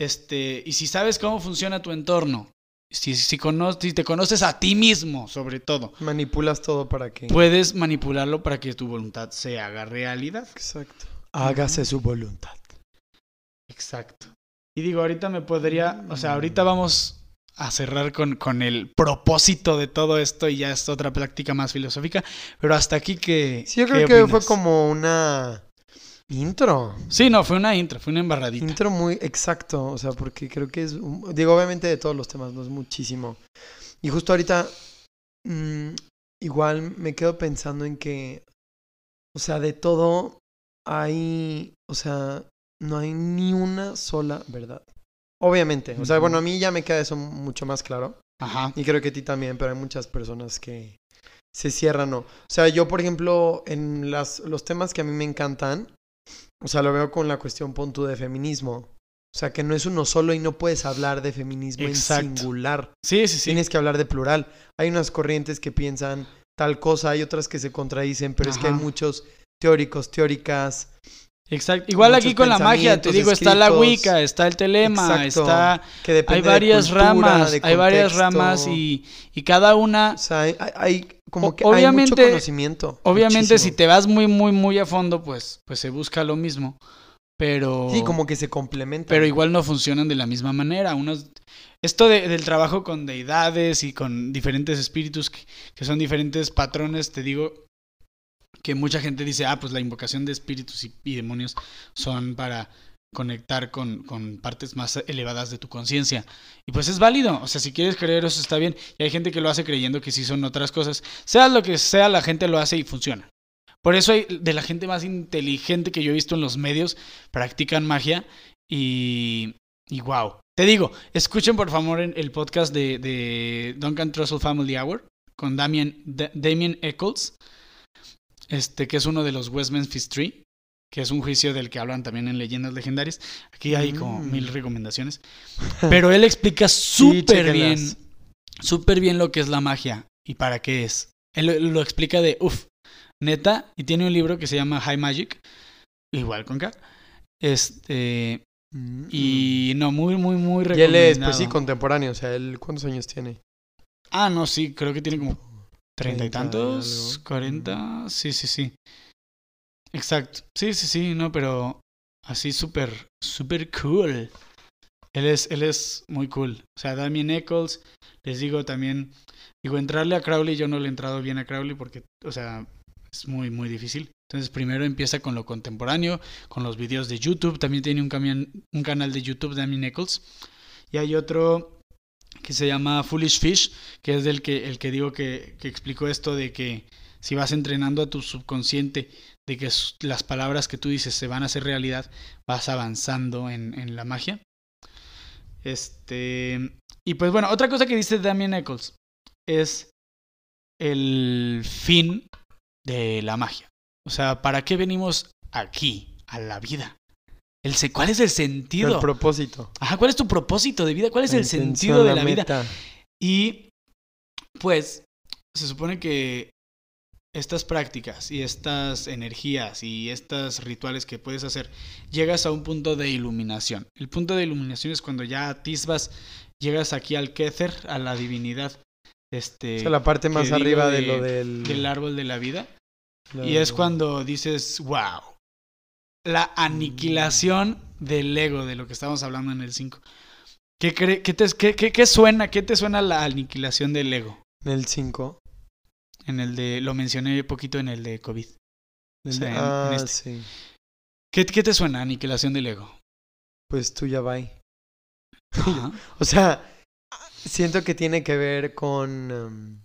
Este, y si sabes cómo funciona tu entorno, si, si, cono- si te conoces a ti mismo, sobre todo, Manipulas todo para que. puedes manipularlo para que tu voluntad se haga realidad. Exacto. Hágase su voluntad. Exacto. Y digo, ahorita me podría, o sea, ahorita vamos a cerrar con, con el propósito de todo esto y ya es otra práctica más filosófica, pero hasta aquí que... Sí, yo creo que fue como una intro. Sí, no, fue una intro, fue una embarradita. Intro muy exacto, o sea, porque creo que es, un- digo, obviamente de todos los temas, no es muchísimo. Y justo ahorita, mm, igual me quedo pensando en que, o sea, de todo hay, o sea, no hay ni una sola verdad. Obviamente, o sea, bueno, a mí ya me queda eso mucho más claro. Ajá. Y creo que a ti también, pero hay muchas personas que se cierran, ¿no? O sea, yo, por ejemplo, en las, los temas que a mí me encantan, o sea, lo veo con la cuestión punto de feminismo. O sea, que no es uno solo y no puedes hablar de feminismo Exacto. en singular. Sí, sí, sí. Tienes que hablar de plural. Hay unas corrientes que piensan tal cosa, hay otras que se contradicen, pero es que hay muchos teóricos, teóricas. Exacto. Igual aquí con la magia, te digo, está la. Wicca, está el telema, Exacto. está... Que Hay de varias cultura, ramas, de hay varias ramas y, y cada una... O sea, hay, como que hay mucho obviamente- conocimiento. Obviamente, si te vas muy, muy, muy a fondo, pues, pues se busca lo mismo. Pero... Sí, como que se complementan. pero igual no funcionan de la misma manera. Unos, esto de- del trabajo con deidades y con diferentes espíritus que, que son diferentes patrones, te digo que mucha gente dice, ah, pues la invocación de espíritus y, demonios son para conectar con, partes más elevadas de tu conciencia. Y pues es válido, o sea, si quieres creer eso está bien. Y hay gente que lo hace creyendo que sí son otras cosas. Sea lo que sea, la gente lo hace y funciona. Por eso hay de la gente más inteligente que yo he visto en los medios, practican magia y, y wow. Te digo, escuchen por favor en el podcast de, de Duncan Trussell Family Hour con Damien, Da- Damien Eccles, este, que es uno de los West Memphis Three, que es un juicio del que hablan también en Leyendas Legendarias. Aquí hay como Mm. mil recomendaciones. Pero él explica súper bien, súper bien lo que es la magia y para qué es. Él lo, lo explica de, uff, neta, y tiene un libro que se llama High Magic, igual con K. Este, Mm. y no, muy, muy, muy Y él recomendado. es, pues sí, contemporáneo. O sea, él, ¿cuántos años tiene? Ah, no, sí, creo que tiene como treinta y 30 y tantos, cuarenta, sí, sí, sí. Exacto, sí, sí, sí, no, pero así súper, súper cool. Él es, él es muy cool. O sea, Damien Eccles, les digo también, digo, entrarle a Crowley, yo no le he entrado bien a Crowley porque, o sea, es muy, muy difícil. Entonces, primero empieza con lo contemporáneo, con los videos de YouTube. También tiene un, camión, un canal de YouTube, Damien Eccles. Y hay otro que se llama Foolish Fish, que es del que, el que digo que, explicó esto de que si vas entrenando a tu subconsciente, de que las palabras que tú dices se van a hacer realidad, vas avanzando en, en la magia. Este. Y pues bueno, otra cosa que dice Damien Eccles es el fin de la magia. O sea, ¿para qué venimos aquí, a la vida? El se- ¿Cuál es el sentido? El propósito. Ajá, ¿cuál es tu propósito de vida? ¿Cuál es el sentido de la vida? Y pues se supone que estas prácticas y estas energías y estos rituales que puedes hacer, llegas a un punto de iluminación. El punto de iluminación es cuando ya atisbas, llegas aquí al Kether, a la divinidad este, O sea, la parte más arriba de, de- lo del... del árbol de la vida. lo Y es cuando dices, wow, la aniquilación del ego, de lo que estábamos hablando en el 5. ¿Qué, qué, te, qué, qué- suena? ¿Qué te suena la aniquilación del ego? En el 5. En el de, lo mencioné poquito en el de COVID. Del- sea, en- en ah, este. sí. ¿Qué, qué te suena aniquilación del ego? Pues tú ya va. O sea, siento que tiene que ver con em,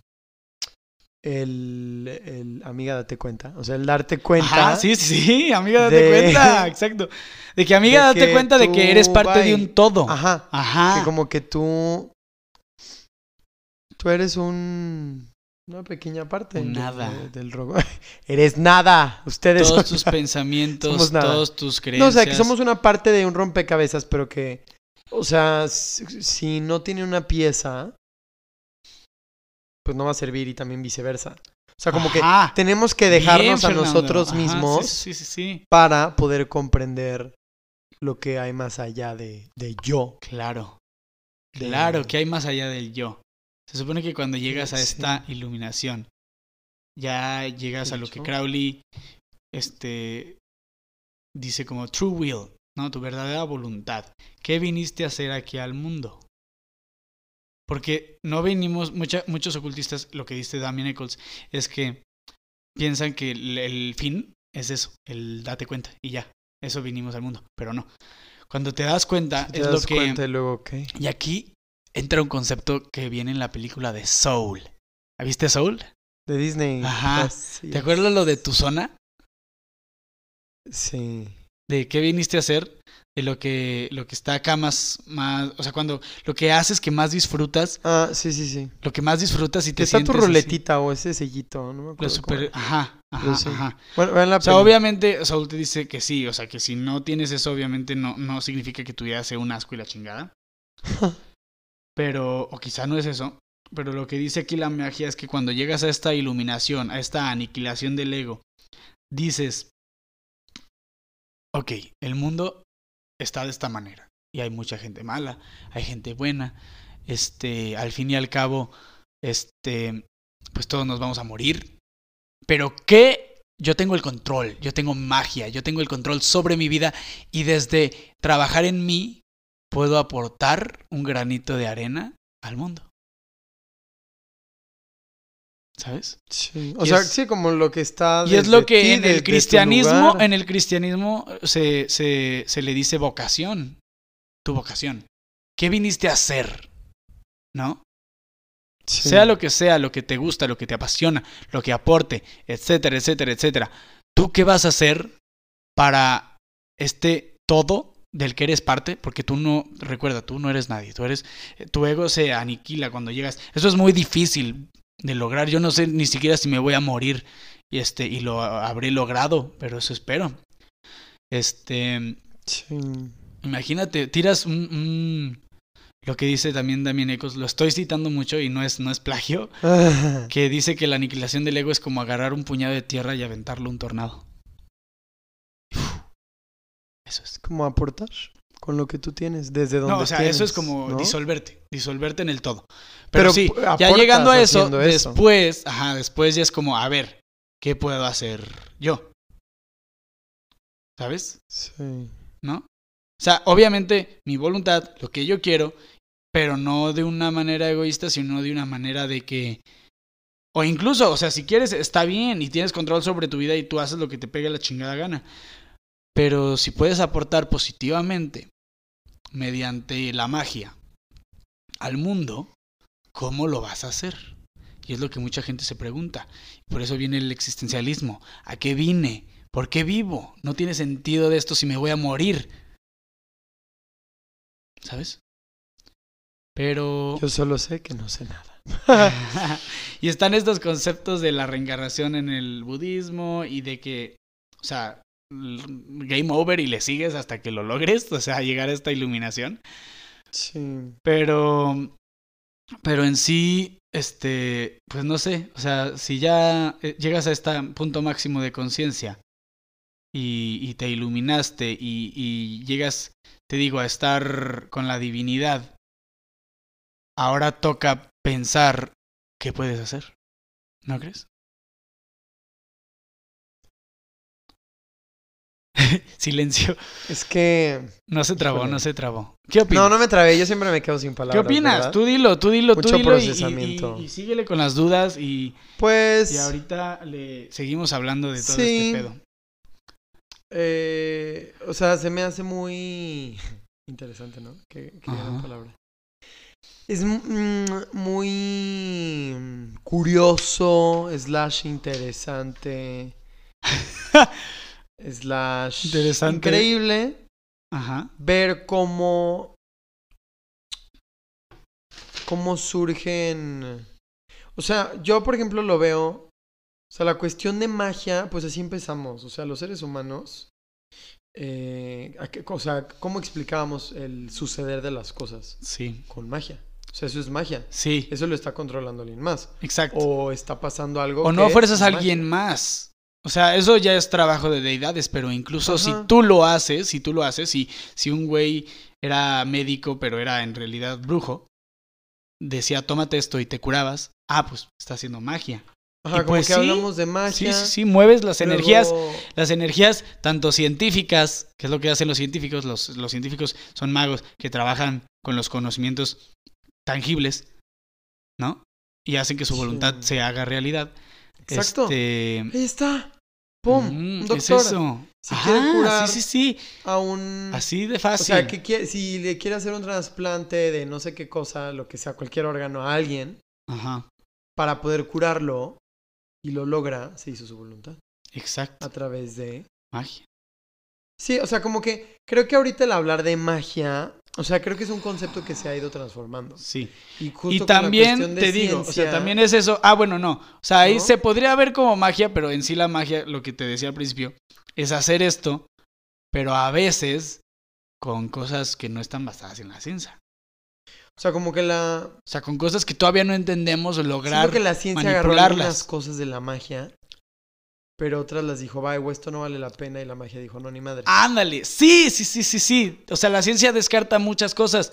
el, el amiga date cuenta. O sea, el darte cuenta. Ajá, sí, sí, amiga, date de- cuenta, exacto. De que amiga, de date que cuenta de que eres parte de un todo. Ajá. Ajá. Que como que tú. Tú eres un. Una pequeña parte. De- nada. de- del robo. eres nada. Ustedes Todos son tus nada. pensamientos, Somos nada. todos tus No, creencias. o sea, que somos una parte de un rompecabezas, pero que. O sea, si no tiene una pieza. Pues no va a servir y también viceversa. O sea, como que tenemos que Bien, dejarnos a nosotros mismos Sí, sí, sí, sí. para poder comprender lo que hay más allá de, de yo. Claro. de- Claro, que hay más allá del yo. Se supone que cuando llegas a esta iluminación, ya llegas a lo que. Crowley este, dice como true will, ¿no? Tu verdadera voluntad. ¿Qué viniste a hacer aquí al mundo? Porque no venimos, mucha- muchos ocultistas, lo que dice Damien Eccles, es que piensan que el, el fin es eso, el date cuenta y ya, eso vinimos al mundo, pero no. Cuando te das cuenta, Te es lo que... cuenta y luego, ¿qué? Y aquí entra un concepto que viene en la película de Soul. ¿La ¿Viste Soul? De Disney. Ajá. así ¿Te acuerdas lo de tu zona? Sí. De qué viniste a hacer, lo que, lo que está acá más, más, o sea, cuando lo que haces que más disfrutas, Ah, sí, sí, sí. lo que más disfrutas y te está tu así. ruletita o ese sellito, no me Lo acuerdo. super, ajá, ajá, sí. ajá. Bueno, vean la O sea, peli. obviamente Saúl te dice que sí, o sea, que si no tienes eso, obviamente no, no significa que tu vida sea un asco y la chingada. Pero, o quizá no es eso. Pero lo que dice aquí la magia es que cuando llegas a esta iluminación, a esta aniquilación del ego, dices, ok, el mundo está de esta manera. Y hay mucha gente mala, hay gente buena. Este, al fin y al cabo, este, pues todos nos vamos a morir. Pero ¿qué? Yo tengo el control, yo tengo magia, yo tengo el control sobre mi vida y desde trabajar en mí puedo aportar un granito de arena al mundo. ¿Sabes? Sí. O y sea, es- sí, como lo que está. Y es lo que ti, en el cristianismo, en el cristianismo se, se, se le dice vocación. Tu vocación. ¿Qué viniste a hacer? ¿No? Sí. Sea lo que sea, lo que te gusta, lo que te apasiona, lo que aporte, etcétera, etcétera, etcétera. ¿Tú qué vas a hacer para este todo del que eres parte? Porque tú no, recuerda, tú no eres nadie, tú eres, tu ego se aniquila cuando llegas. Eso es muy difícil. De lograr. Yo no sé ni siquiera si me voy a morir y este y lo habré logrado, pero eso espero. Este, Sí. imagínate, tiras un, un- lo que dice también Damien Ecos, lo estoy citando mucho y no es no es plagio, que dice que la aniquilación del ego es como agarrar un puñado de tierra y aventarlo un tornado. Eso es. como aportar con lo que tú tienes, desde donde No, o sea, eso es como ¿no? disolverte, disolverte en el todo. Pero, Pero sí, ya llegando a eso, después, ajá, después ya es como, a ver, ¿qué puedo hacer yo? ¿Sabes? Sí. ¿No? O sea, obviamente mi voluntad, lo que yo quiero, pero no de una manera egoísta, sino de una manera de que... O incluso, o sea, si quieres, está bien y tienes control sobre tu vida y tú haces lo que te pegue la chingada gana. Pero si puedes aportar positivamente mediante la magia al mundo, ¿cómo lo vas a hacer? Y es lo que mucha gente se pregunta. Por eso viene el existencialismo. ¿A qué vine? ¿Por qué vivo? No tiene sentido de esto si me voy a morir. ¿Sabes? Pero... Yo solo sé que no sé nada. y están estos conceptos de la reencarnación en el budismo y de que, o sea, game over y le sigues hasta que lo logres, o sea, llegar a esta iluminación. Sí. Pero, pero en sí, este, pues no sé, o sea, si ya eh, llegas a este punto máximo de conciencia y, y te iluminaste y, y llegas, te digo, a estar con la divinidad, ahora toca pensar qué puedes hacer, ¿no crees? Silencio. Es que... No se trabó, Híjole. no se trabó. ¿Qué opinas? No, no me trabé, yo siempre me quedo sin ¿Qué palabras. opinas? ¿verdad? Tú dilo, tú dilo, tú Mucho dilo y- y- procesamiento. Y, y síguele con las dudas y, Pues... y ahorita le seguimos hablando de todo Sí. este pedo. eh, o sea, se me hace muy interesante, ¿no? Qué, qué gran palabra. Es mm, muy curioso, slash interesante, slash Interesante. increíble Ajá. ver cómo cómo surgen o sea yo por ejemplo lo veo o sea la cuestión de magia pues así empezamos o sea los seres humanos eh, ¿a qué- o sea cómo explicábamos el suceder de las cosas Sí. con magia o sea eso es magia Sí. eso lo está controlando alguien más Exacto. o está pasando algo O no fuerzas a magia. alguien más. O sea, eso ya es trabajo de deidades, pero incluso si tú lo haces, si tú lo haces, si, si un güey era médico, pero era en realidad brujo, decía, tómate esto y te curabas, ah, pues está haciendo magia. Ajá, y como pues que sí, hablamos de Sí, magia sí, sí, mueves las luego- energías Las energías, tanto científicas, que es lo que hacen los científicos, los, los científicos son magos que trabajan con los conocimientos tangibles, ¿no? Y hacen que su Sí. voluntad se haga realidad. Exacto Este, ahí está pum mm, un es doctor eso. Si Ajá, quiere curar- sí, sí, sí. a un Así de O fácil. sea, que quiere- si le quiere hacer un trasplante de no sé qué cosa, lo que sea, cualquier órgano a alguien, Ajá, para poder curarlo y lo logra, se hizo su voluntad exacto. a través de... Magia. Sí, o sea, como que creo que ahorita el hablar de magia, o sea, creo que es un concepto que se ha ido transformando. Sí. Y, justo Y con la también te digo, o sea, también es eso. Ah, bueno, no. O sea, ahí ¿No? se podría ver como magia, pero en sí la magia, lo que te decía al principio, es hacer esto, pero a veces con cosas que no están basadas en la ciencia. O sea, como que la... O sea, con cosas que todavía no entendemos lograr. Siento que la ciencia agarró algunas cosas de la magia, pero otras las dijo, va, esto no vale la pena, y la magia dijo, no, ni madre. Ándale, sí, sí, sí, sí, sí. O sea, la ciencia descarta muchas cosas.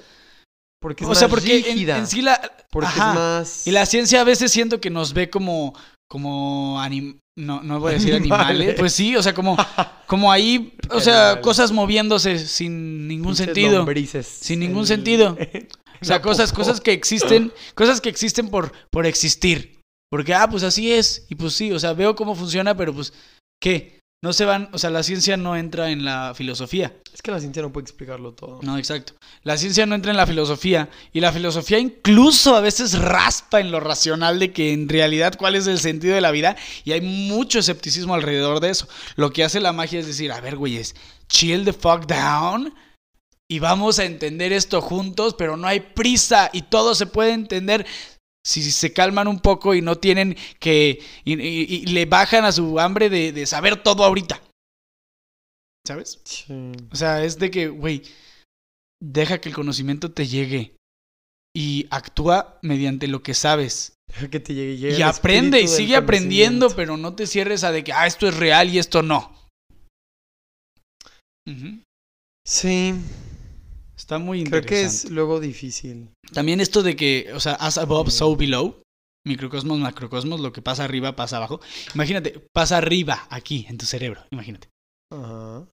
porque es o sea, más porque en, rígida, en sí la. porque Ajá. es más... Y la ciencia a veces siento que nos ve como. como anim- no, no voy a decir animales. Animales. Pues sí, o sea, como, como ahí, o sea, cosas moviéndose sin ningún sentido. lombrices. Sin ningún El- sentido. O sea, cosas, cosas que existen, cosas que existen por, por existir. Porque, ah, pues así es. Y pues sí, o sea, veo cómo funciona, pero pues, ¿qué? No se van, o sea, la ciencia no entra en la filosofía. Es que la ciencia no puede explicarlo todo. No, exacto. La ciencia no entra en la filosofía. Y la filosofía incluso a veces raspa en lo racional de que en realidad cuál es el sentido de la vida. Y hay mucho escepticismo alrededor de eso. Lo que hace la magia es decir, a ver, güeyes, chill the fuck down. Y vamos a entender esto juntos, pero no hay prisa y todo se puede entender Si se calman un poco y no tienen que... y, y- y le bajan a su hambre de, de saber todo ahorita. ¿Sabes? Sí. O sea, es de que, güey, deja que el conocimiento te llegue y actúa mediante lo que sabes. Deja que te llegue, llegue Y aprende y sigue aprendiendo, pero no te cierres a de que, ah, esto es real y esto no. Sí, Está muy creo interesante. que es luego difícil. También esto de que, o sea, as above, so below. Microcosmos, macrocosmos, lo que pasa arriba, pasa abajo. Imagínate, pasa arriba, aquí, en tu cerebro, imagínate.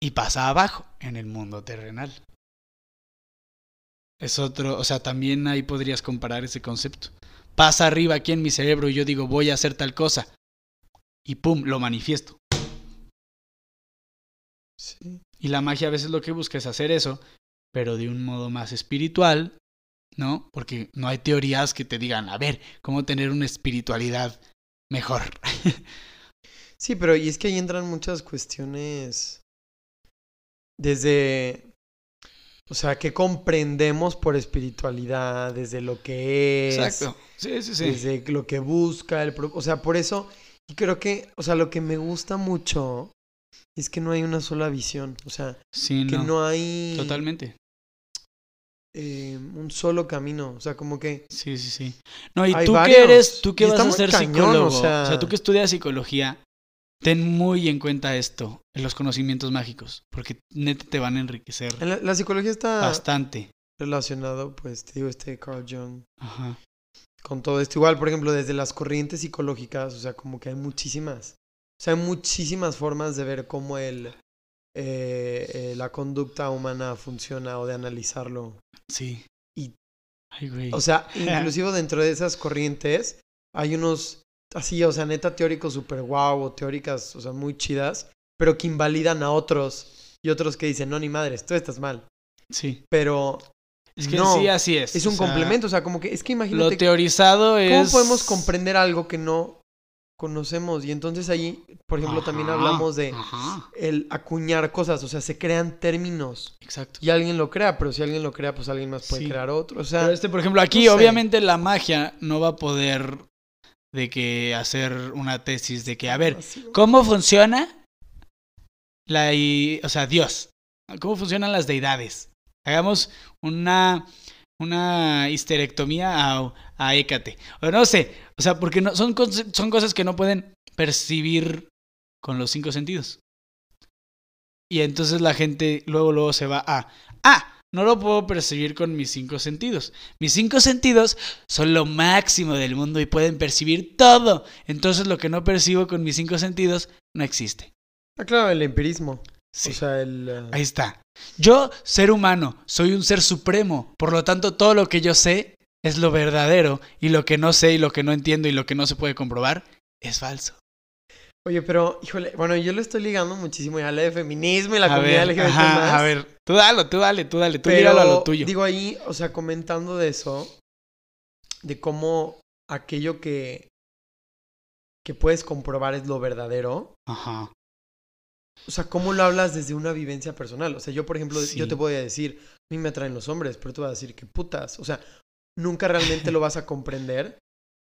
Y pasa abajo, en el mundo terrenal. Es otro, o sea, también ahí podrías comparar ese concepto. Pasa arriba aquí en mi cerebro y yo digo, voy a hacer tal cosa. Y pum, lo manifiesto. Sí. Y la magia a veces lo que busca es hacer eso, pero de un modo más espiritual, ¿no? Porque no hay teorías que te digan, a ver, cómo tener una espiritualidad mejor. Sí, pero y es que ahí entran muchas cuestiones desde, o sea, qué comprendemos por espiritualidad, desde lo que es, Exacto. Sí, sí, sí. desde lo que busca, el, o sea, por eso, y creo que, o sea, lo que me gusta mucho es que no hay una sola visión, o sea, Sí, que no. no, hay Totalmente. Eh, un solo camino, o sea, como que, Sí, sí, sí. No, y tú varios. que eres, tú que vas a ser cañón, psicólogo, o sea- o sea, tú que estudias psicología, ten muy en cuenta esto, los conocimientos mágicos, porque neta te van a enriquecer en la, la psicología está bastante. relacionado, pues, te digo, este Carl Jung. Ajá. con todo esto. Igual, por ejemplo, desde las corrientes psicológicas, o sea, como que hay muchísimas. O sea, hay muchísimas formas de ver cómo el, eh, eh, la conducta humana funciona o de analizarlo. Sí. Y- Ay, güey. O sea, inclusive dentro de esas corrientes hay unos, así, o sea, neta teóricos súper guau o teóricas, o sea, muy chidas, pero que invalidan a otros y otros que dicen, no, ni madres, tú estás mal. sí. Pero Es que no, sí, así es. es un o sea, complemento, o sea, como que es que Lo imagínate teorizado es. ¿Cómo podemos comprender algo que no conocemos? Y entonces ahí, por ejemplo, también hablamos de Ajá. el acuñar cosas, o sea, se crean términos Exacto. y alguien lo crea, pero si alguien lo crea, pues alguien más puede Sí. crear otro. O sea, Pero este, por ejemplo, aquí no sé. obviamente la magia no va a poder de que hacer una tesis de que, a ver, ¿cómo funciona la, o sea, Dios? ¿Cómo funcionan las deidades? Hagamos una, una histerectomía a, a Hécate. O no sé, o sea, porque no, son, son cosas que no pueden percibir con los cinco sentidos. Y entonces la gente luego, luego se va a, ah, no lo puedo percibir con mis cinco sentidos. Mis cinco sentidos son lo máximo del mundo y pueden percibir todo. Entonces lo que no percibo con mis cinco sentidos no existe. Ah, claro, el empirismo. Sí. O sea, el... eh, Ahí está. Yo, ser humano, soy un ser supremo. Por lo tanto, todo lo que yo sé es lo verdadero. Y lo que no sé y lo que no entiendo y lo que no se puede comprobar es falso. Oye, pero, híjole, bueno, yo lo estoy ligando muchísimo ya a la de feminismo y la a comunidad ver, LGBT+. ajá, a ver, tú dale, tú dale, tú dale, tú Pero, míralo a lo tuyo. digo ahí, o sea, comentando de eso, de cómo aquello que, que puedes comprobar es lo verdadero, Ajá. O sea, cómo lo hablas desde una vivencia personal. O sea, yo, por ejemplo, Sí. yo te voy a decir, a mí me atraen los hombres, pero tú vas a decir que putas. O sea, nunca realmente lo vas a comprender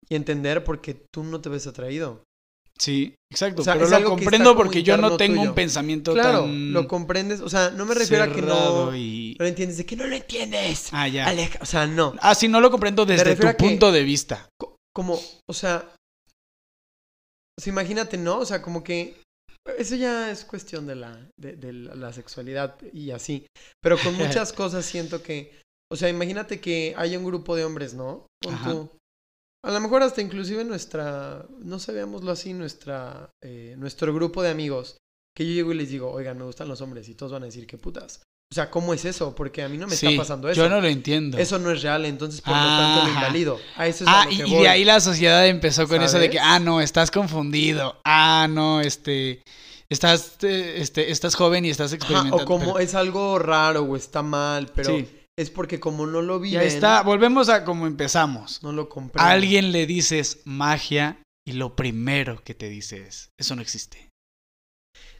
y entender porque tú no te ves atraído. Sí, exacto. O sea, pero lo comprendo porque yo no tengo tuyo. un pensamiento Claro, tan lo comprendes. O sea, no me refiero a que no, y... lo entiendes, de que no lo entiendes. Ah, ya. Aleja, o sea, no. Ah, sí, no lo comprendo desde tu punto de vista. Co- como, o sea, o sea, imagínate, ¿no? O sea, como que eso ya es cuestión de la, de, de la, sexualidad y así. Pero con muchas cosas siento que, o sea, imagínate que hay un grupo de hombres, ¿no? Ajá. tú. A lo mejor hasta inclusive nuestra, no sé, veámoslo así, nuestra, eh, nuestro grupo de amigos, que yo llego y les digo, oigan, me gustan los hombres, y todos van a decir, qué putas. O sea, ¿cómo es eso? Porque a mí no me Sí, está pasando eso. Yo no lo entiendo. Eso no es real, entonces por lo tanto lo invalido. A eso es a Ah, lo y, que y voy. de ahí la sociedad empezó con eso de que, ah, no, estás confundido. Ah, no, este, estás, eh, este, estás joven y estás Ajá, experimentando. o como pero- es algo raro o está mal, pero Sí. es porque como no lo Y viven, ahí está, volvemos a como empezamos. no lo. A alguien le dices magia y lo primero que te dice es, eso no existe.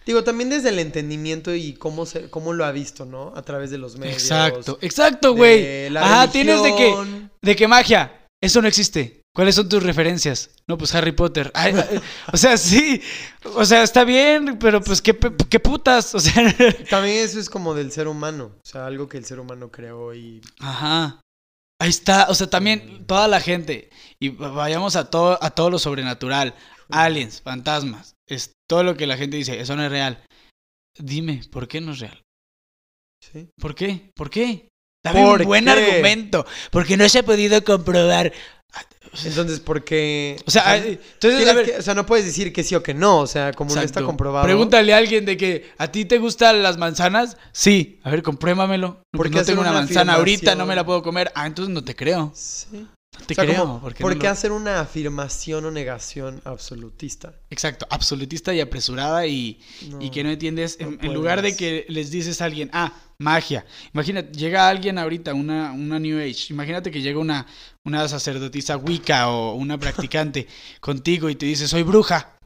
Digo, también desde el entendimiento y cómo, se, cómo lo ha visto, ¿no? A través de los medios. Exacto, exacto, güey. Ajá, tienes de que, de que magia, eso no existe. ¿Cuáles son tus referencias? No, pues Harry Potter. Ay, o sea, sí. O sea, está bien, pero pues qué, qué putas. O sea, También eso es como del ser humano. O sea, algo que el ser humano creó y. ajá. Ahí está. O sea, también toda la gente. Y vayamos a todo, a todo lo sobrenatural. Aliens, fantasmas. Es todo lo que la gente dice. Eso no es real. Dime, ¿por qué no es real? Sí. ¿Por qué? ¿Por qué? Dame ¿Por un buen qué? argumento. Porque no se ha podido comprobar. Entonces, ¿por qué? O sea, entonces, a ver, que- o sea, no puedes decir que sí o que no. O sea, como no está comprobado. Pregúntale a alguien de que a ti te gustan las manzanas. Sí. A ver, compruébamelo. No, ¿Por qué no tengo una una manzana ahorita, no me la puedo comer. Ah, entonces no te creo. Sí. No te O sea, creo. como, ¿Por no qué lo- hacer una afirmación o negación absolutista? Exacto, absolutista y apresurada y, y que no entiendes. en, en lugar de que les dices a alguien, ah, magia. Imagínate, llega alguien ahorita, una, una New Age. Imagínate que llega una, una sacerdotisa Wicca o una practicante contigo y te dice, soy bruja.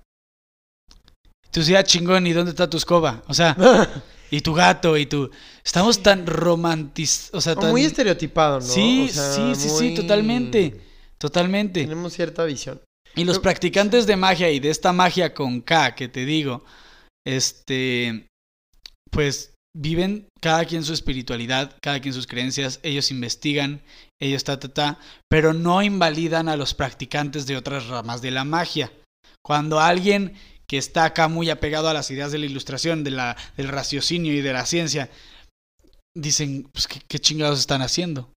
Tú ah, chingón, ¿y dónde está tu escoba? O sea, y tu gato y tu... Estamos tan romantiz... O sea, tan... muy estereotipado, ¿no? Sí, O sea, sí, sí, sí, totalmente. Totalmente. Tenemos cierta visión. Y los Pero- practicantes de magia y de esta magia con K que te digo, este, pues viven cada quien su espiritualidad, cada quien sus creencias, ellos investigan, ellos ta, ta, ta, pero no invalidan a los practicantes de otras ramas de la magia. Cuando alguien que está acá muy apegado a las ideas de la ilustración, de la, del raciocinio y de la ciencia, dicen, pues, ¿qué, qué chingados están haciendo?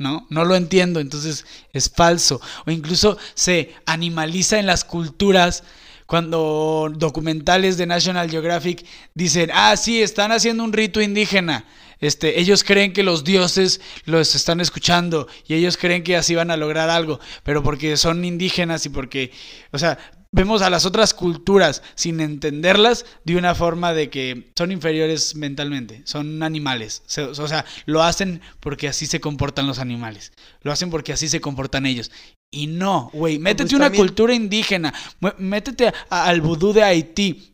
¿No? No lo entiendo, entonces es falso. O incluso se animaliza en las culturas cuando documentales de National Geographic dicen, ah, sí, están haciendo un rito indígena. Este, ellos creen que los dioses los están escuchando y ellos creen que así van a lograr algo, pero porque son indígenas y porque, o sea, vemos a las otras culturas sin entenderlas de una forma de que son inferiores mentalmente, son animales. O sea, lo hacen porque así se comportan los animales. Lo hacen porque así se comportan ellos. Y no, güey, métete pues una cultura indígena, métete a- al vudú de Haití.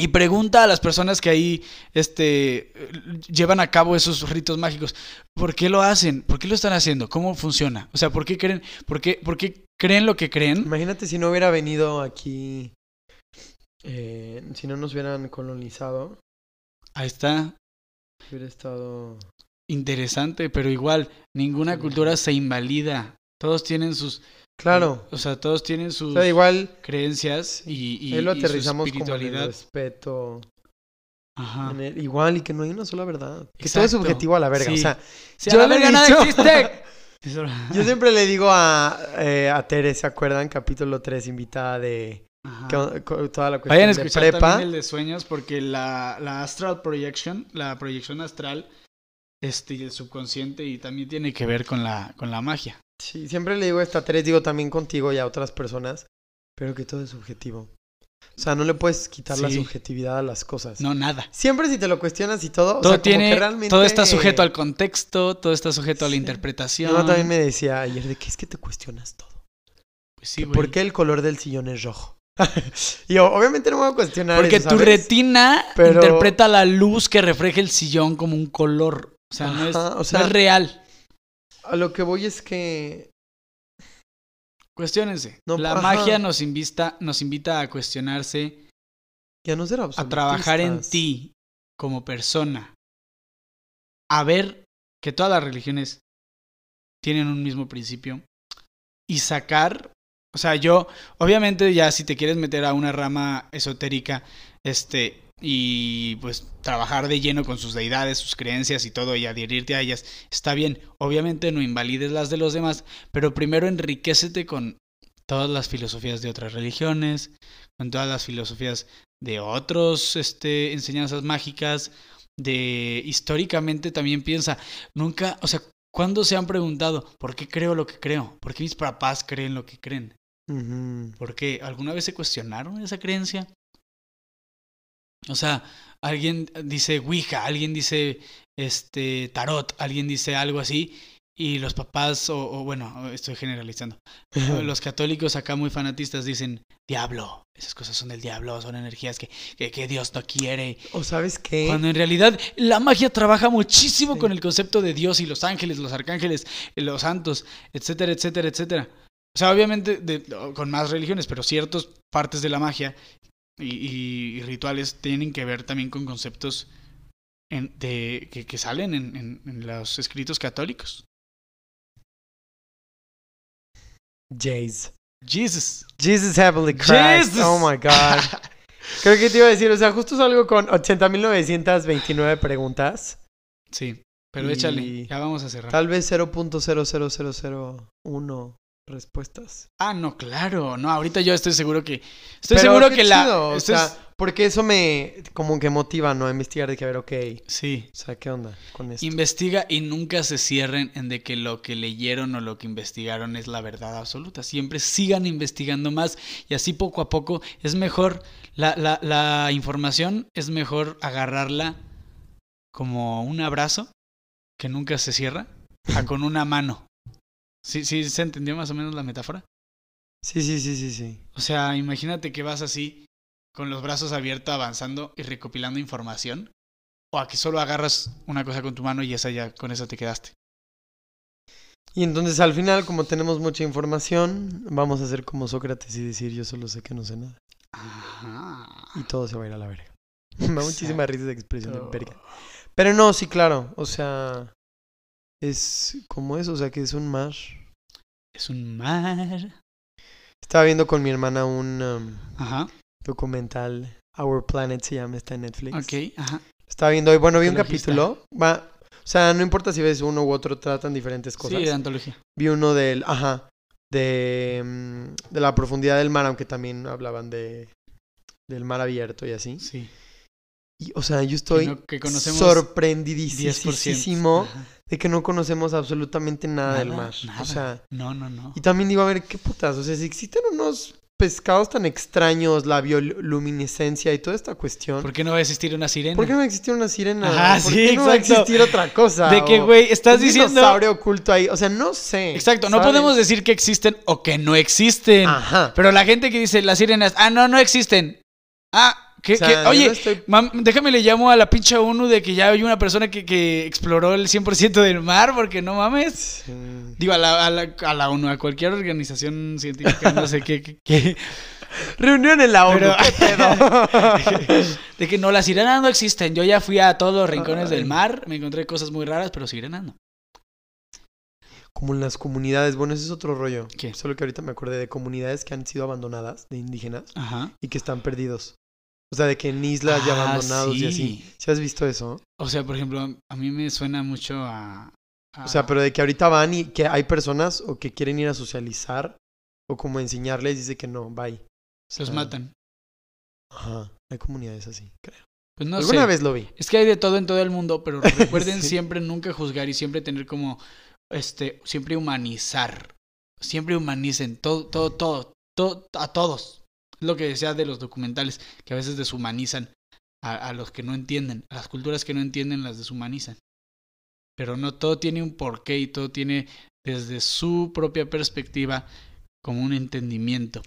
Y pregunta a las personas que ahí este, llevan a cabo esos ritos mágicos, ¿por qué lo hacen? ¿Por qué lo están haciendo? ¿Cómo funciona? O sea, ¿por qué creen, por qué, por qué creen lo que creen? Imagínate si no hubiera venido aquí, eh, si no nos hubieran colonizado, Ahí está, hubiera estado... interesante, pero igual, ninguna Sí. cultura se invalida. Todos tienen sus... Claro. O sea, todos tienen O sus sea, igual creencias y, y, ahí lo y su aterrizamos como en el espiritualidad. respeto. Ajá. el- igual y que no hay una sola verdad. Que todo es Exacto. subjetivo a la verga. O sea, Sí, yo a la verga nada existe. Yo siempre le digo a, eh, a Tere, ¿se acuerdan? Capítulo 3, invitada de que- toda la cuestión Vayan a de escuchar prepa. también el de sueños porque la, la astral projection, la proyección astral, este, y el subconsciente y también tiene que ver con la, con la magia. Sí, siempre le digo a esta Tere, digo también contigo y a otras personas, pero que todo es subjetivo. O sea, no le puedes quitar la subjetividad a las cosas. No, nada. Siempre si te lo cuestionas y todo, o todo sea, como tiene, que realmente... todo está sujeto al contexto, todo está sujeto a la interpretación. Mamá también me decía ayer de que es que te cuestionas todo. Pues sí, güey. ¿Por qué el color del sillón es rojo? y yo, obviamente no me voy a cuestionar Porque eso, tu ¿sabes? retina Pero- interpreta la luz que refleja el sillón como un color. O sea, no, es, o no sea- es real. A lo que voy es que... Cuestiónense. No, la ajá. magia nos invita, nos invita a cuestionarse, Ya no ser a trabajar en ti como persona. A ver que todas las religiones tienen un mismo principio. Y sacar, o sea, yo, obviamente ya si te quieres meter a una rama esotérica, este, y pues trabajar de lleno con sus deidades, sus creencias y todo y adherirte a ellas, está bien. Obviamente no invalides las de los demás, pero primero enriquecete con todas las filosofías de otras religiones, con todas las filosofías de otros este, enseñanzas mágicas, de históricamente también piensa, nunca, o sea, ¿cuándo se han preguntado por qué creo lo que creo? ¿Por qué mis papás creen lo que creen? ¿Por qué? ¿Alguna vez se cuestionaron esa creencia? O sea, alguien dice Ouija, alguien dice este tarot, alguien dice algo así y los papás o, o bueno, estoy generalizando. Los católicos acá muy fanatistas dicen diablo, esas cosas son del diablo, son energías que, que, que Dios no quiere. ¿O sabes qué? Cuando en realidad la magia trabaja muchísimo Sí. con el concepto de Dios y los ángeles, los arcángeles, los santos, etcétera, etcétera, etcétera. O sea, obviamente de- con más religiones, pero ciertas partes de la magia y, y- y rituales tienen que ver también con conceptos en- de, que, que salen en, en- en los escritos católicos. Jays. Jesus. Jesus Heavenly Christ. Jesus. Oh my God. Creo que te iba a decir, o sea, justo salgo con 80.929 preguntas. Sí, pero Y- échale, ya vamos a cerrar. Tal vez 0.00001 respuestas. Ah, no, claro, no, ahorita yo estoy seguro que estoy Pero seguro qué que la chido, o sea, es- porque eso me como que motiva, ¿no? A investigar de que a ver, ok, sí, o sea, ¿qué onda con esto? investiga y nunca se cierren en de que lo que leyeron o lo que investigaron es la verdad absoluta. Siempre sigan investigando más y así poco a poco es mejor la, la, la información es mejor agarrarla como un abrazo que nunca se cierra a con una mano. ¿Sí, sí se entendió más o menos la metáfora? Sí, sí, sí, sí, sí. O sea, imagínate que vas así, con los brazos abiertos, avanzando y recopilando información. O a que solo agarras una cosa con tu mano y esa ya, con eso te quedaste. Y entonces al final, como tenemos mucha información, vamos a hacer como Sócrates y decir yo solo sé que no sé nada. Ajá. Y todo se va a ir a la verga. Me da muchísima risa esa expresión de Oh. verga. Pero no, sí, claro. O sea, es como eso, o sea, que es un mar. Es un mar. Estaba viendo con mi hermana un um, Ajá. documental, Our Planet se llama, está en Netflix. Ok, ajá. Estaba viendo hoy, bueno, vi un capítulo. Va, o sea, no importa si ves uno u otro, tratan diferentes cosas. Sí, de antología. Vi uno del, ajá, de, mm, de la profundidad del mar, aunque también hablaban de del mar abierto y así. Sí. Y, o sea, yo estoy no- que conocemos sorprendidísimo 10%. Ajá. De que no conocemos absolutamente nada, del mar. nada. O sea, No, no, no. y también digo, a ver, qué putas, o sea, si existen unos pescados tan extraños, la bioluminiscencia y toda esta cuestión, ¿Por qué no va a existir una sirena? ¿por qué no va a existir una sirena? Ajá, ¿Por sí, qué no va a existir otra cosa? De que, güey, estás un diciendo... dinosaurio oculto ahí, o sea, no sé. Exacto, no podemos decir que existen o que no existen. Ajá. Pero la gente que dice las sirenas, ah, no, no existen. Ah, O sea, oye, no estoy- mam, déjame le llamo a la pinche ONU de que ya hay una persona que, que exploró el 100% del mar, porque no mames. Sí. Digo, a la, a, la, a la ONU, a cualquier organización científica, no sé qué. qué-. Reunión en la ONU, Pero- ¿qué pedo? De que no, las sirenas no existen. Yo ya fui a todos los rincones Ay. del mar, me encontré cosas muy raras, pero sirenas no. Como en las comunidades, bueno, ese es otro rollo. ¿Qué? Solo que ahorita me acordé de comunidades que han sido abandonadas, de indígenas, Ajá. y que están perdidos. O sea, de que en islas ya Ah, abandonados y así. sí. ¿Sí has visto eso? O sea, por ejemplo, a mí me suena mucho a... a- O sea, pero de que ahorita van y que hay personas o que quieren ir a socializar o como enseñarles, dice que no, bye. O Los sea, matan. Ajá, hay comunidades así, creo. Pues no Alguna sé. vez lo vi. Es que hay de todo en todo el mundo, pero recuerden Sí. siempre nunca juzgar y siempre tener como, este, siempre humanizar. Siempre humanicen todo, todo, todo, todo, a todos. Es lo que decía de los documentales, que a veces deshumanizan a, a los que no entienden. A las culturas que no entienden las deshumanizan. Pero no todo tiene un porqué y todo tiene desde su propia perspectiva como un entendimiento.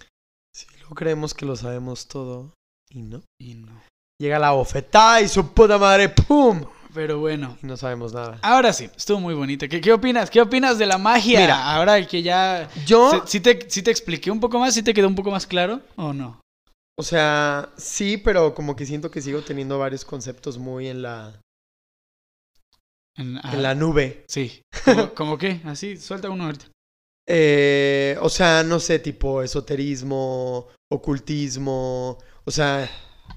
Sí, luego creemos que lo sabemos todo y no. Y no. Llega la bofetada y su puta madre, ¡pum! Pero bueno, no sabemos nada. Ahora sí, estuvo muy bonita. ¿Qué, qué opinas? ¿Qué opinas de la magia? Mira. ahora que ya... Yo, se- ¿Sí te, sí te expliqué un poco más? ¿Sí te quedó un poco más claro o no? o sea, sí, pero como que siento que sigo teniendo varios conceptos muy en la, En, ah, en la nube. Sí. ¿Cómo, cómo qué? Así, suelta uno ahorita. Eh, o sea, no sé, tipo esoterismo, ocultismo. O sea,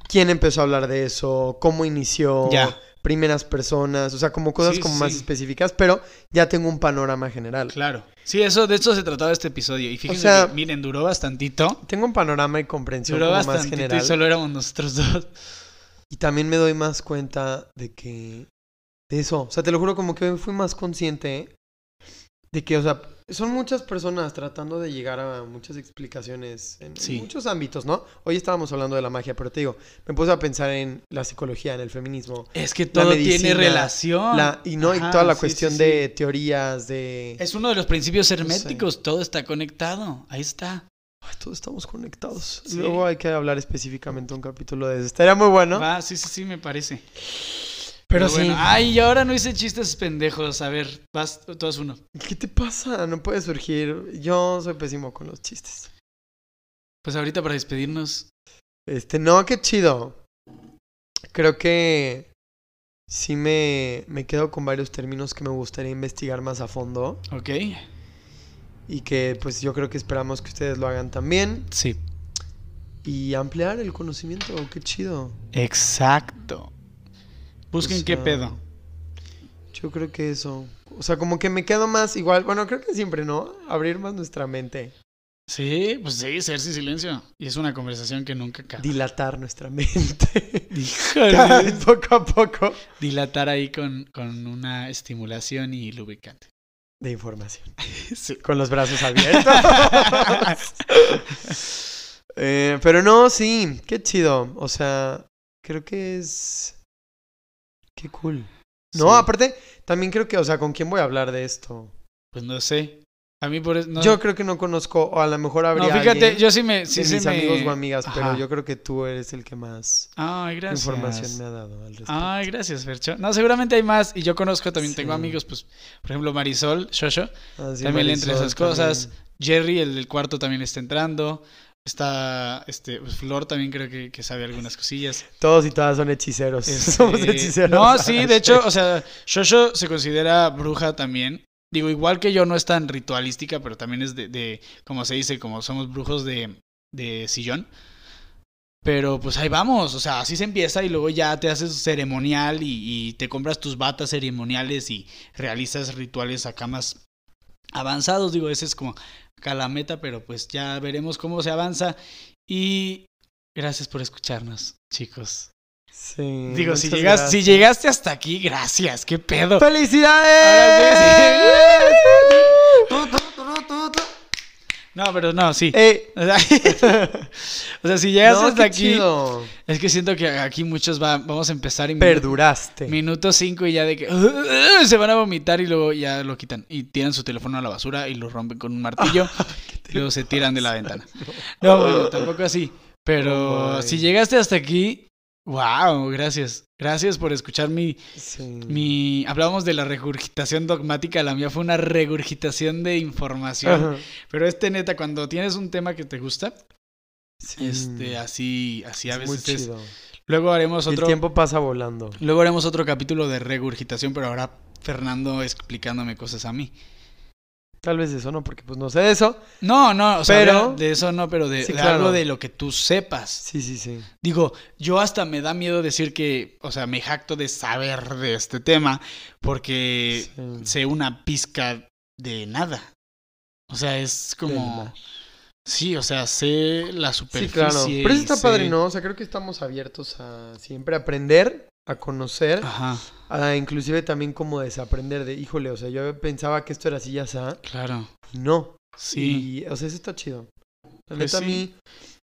¿quién empezó a hablar de eso? ¿Cómo inició? Ya. Primeras personas. O sea, como cosas Sí, como sí. más específicas, pero ya tengo un panorama general. Claro. Sí, eso, de eso se trataba este episodio. Y fíjense sea- que, miren, duró bastantito. Tengo un panorama y comprensión Duró como más general. y solo éramos nosotros dos. Y también me doy más cuenta de que. De eso. O sea, te lo juro, como que fui más consciente de que, o sea, son muchas personas tratando de llegar a muchas explicaciones en, muchos ámbitos, ¿no? Hoy estábamos hablando de la magia, pero te digo, me puse a pensar en la psicología, en el feminismo, Es que todo medicina, tiene relación. la, y no, y toda la sí, cuestión sí, de teorías, de. Es uno de los principios sé. herméticos. Todo está conectado. Ahí está. Ay, todos estamos conectados. Luego hay que hablar específicamente un capítulo de eso. Estaría muy bueno. Va, sí, sí, sí, me parece. Pero bueno, sí. Ay, y ahora no hice chistes pendejos. A ver, vas, tú haz uno. ¿Qué te pasa? No puede surgir. Yo soy pésimo con los chistes. Pues ahorita para despedirnos. Este, no, qué chido. Creo que sí me, me quedo con varios términos que me gustaría investigar más a fondo. Ok. Y que pues yo creo que esperamos que ustedes lo hagan también. Sí. Y ampliar el conocimiento, qué chido. Exacto. Busquen O qué pedo. Yo creo que eso. O sea, como que me quedo más igual. Bueno, creo que siempre, ¿no? Abrir más nuestra mente. Sí, pues sí, ser sin silencio. Y es una conversación que nunca acaba. Dilatar nuestra mente. Híjole. poco a poco. Dilatar ahí con, con una estimulación y lubricante. De información. Sí. Con los brazos abiertos. Eh, pero no, sí, qué chido. O sea, creo que es. Qué cool. No, Sí. aparte, también creo que, o sea, ¿con quién voy a hablar de esto? Pues no sé. A mí por eso. No, Yo creo que no conozco, o a lo mejor no, habría. fíjate, alguien yo sí me. Sí de se mis me- amigos o amigas, pero yo creo que tú eres el que más Ay, gracias. información me ha dado al respecto. Ay, gracias, Fercho. No, seguramente hay más. Y yo conozco también, tengo Sí. amigos, pues, por ejemplo, Marisol, Shosho. Ah, sí, también le entre esas cosas. también. Jerry, el del cuarto, también está entrando. Está, este, pues, Flor también creo que, que sabe algunas cosillas. Todos y todas son hechiceros. Este, Somos hechiceros. No, sí, de hecho, o sea, Shosho se considera bruja también. Digo, igual que yo no es tan ritualística, pero también es de, de como se dice, como somos brujos de, de sillón. Pero pues ahí vamos, o sea, así se empieza y luego ya te haces ceremonial y, y te compras tus batas ceremoniales y realizas rituales acá más avanzados. Digo, ese es como acá la meta, pero pues ya veremos cómo se avanza. Y gracias por escucharnos, chicos. Sí, Digo, si, llegas, llegaste hasta aquí, gracias, qué pedo. ¡Felicidades! No, pero no, sí. Eh, O sea, o sea, si llegaste no, hasta aquí, chido. es que siento que aquí muchos va, vamos a empezar y Perduraste. minuto 5 y ya de que se van a vomitar y luego ya lo quitan y tiran su teléfono a la basura y lo rompen con un martillo y luego se tiran de la ventana. No, bueno, tampoco así. Pero Oh, si llegaste hasta aquí, wow, gracias. Gracias por escuchar mi, Sí. mi... Hablábamos de la regurgitación dogmática, la mía fue una regurgitación de información. Ajá. Pero este neta, cuando tienes un tema que te gusta, Sí. este, así, así a Es muy veces es. Luego haremos El otro, tiempo pasa volando. luego haremos otro capítulo de regurgitación, pero ahora Fernando explicándome cosas a mí. Tal vez eso no, porque pues no sé de eso. No, no, o sea, Pero- habla de eso no, pero de, Sí, de claro. algo de lo que tú sepas. Sí, sí, sí. Digo, yo hasta me da miedo decir que, o sea, me jacto de saber de este tema, porque Sí. sé una pizca de nada. O sea, es como... Sí, o sea, sé la Sí, superficie. claro. Pero eso está sé- padre, ¿no? O sea, creo que estamos abiertos a siempre aprender, a conocer, Ajá, a inclusive también como desaprender de, híjole, o sea, yo pensaba que esto era así ya está, claro. no. Sí. Y, o sea, eso está chido. La Pues neta, a mí,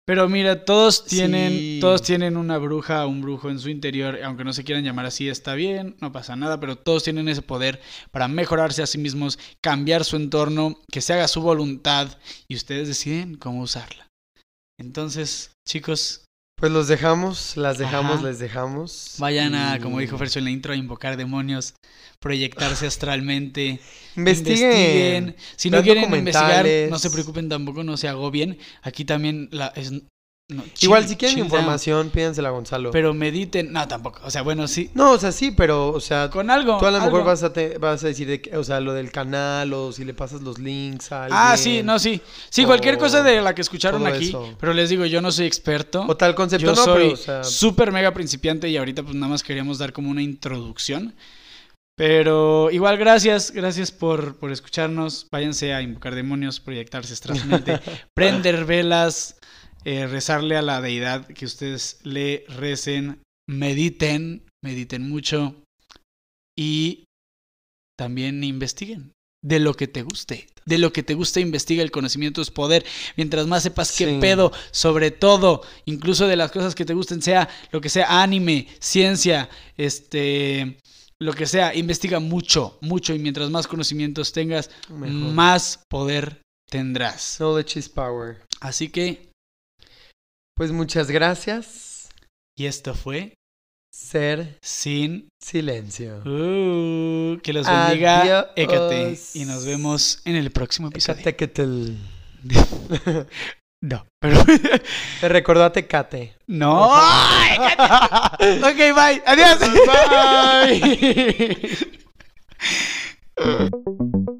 Pero mira, todos tienen, Sí. todos tienen una bruja, un brujo en su interior, aunque no se quieran llamar así, está bien, no pasa nada, pero todos tienen ese poder para mejorarse a sí mismos, cambiar su entorno, que se haga su voluntad y ustedes deciden cómo usarla. Entonces, chicos, pues los dejamos, las dejamos, Ajá. les dejamos. vayan a, como dijo Fercho en la intro, a invocar demonios, proyectarse astralmente, Investiguen. investiguen. Si no quieren investigar, no se preocupen tampoco, no se agobien. Aquí también la, es, no, Igual, si quieren down. información, pídansela a Gonzalo. Pero mediten. No, tampoco. O sea, bueno, sí. No, o sea, sí, pero, o sea, Con algo. tú a lo mejor vas a, te- vas a decir, de que- o sea, lo del canal o si le pasas los links a alguien. Ah, sí, no, sí. Sí, cualquier cosa de la que escucharon aquí. eso. Pero les digo, yo no soy experto. O tal concepto, Yo no, soy pero, o sea, súper mega principiante y ahorita pues nada más queríamos dar como una introducción. Pero igual gracias, gracias por, por escucharnos. Váyanse a invocar demonios, proyectarse astralmente, prender velas, eh, rezarle a la deidad que ustedes le recen, mediten, mediten mucho y también investiguen de lo que te guste. De lo que te guste, investiga. El conocimiento es poder. Mientras más sepas qué pedo, sobre todo, incluso de las cosas que te gusten, sea lo que sea, anime, ciencia, este, lo que sea, investiga mucho, mucho. Y mientras más conocimientos tengas, mejor. más poder tendrás. Knowledge is power. Así que, Pues muchas gracias. y esto fue ser sin silencio. Uh, que los bendiga Adiós. Hécate. Y nos vemos en el próximo episodio. No, pero. Te recordó a Tecate. no. Ok, bye. Adiós. Bye.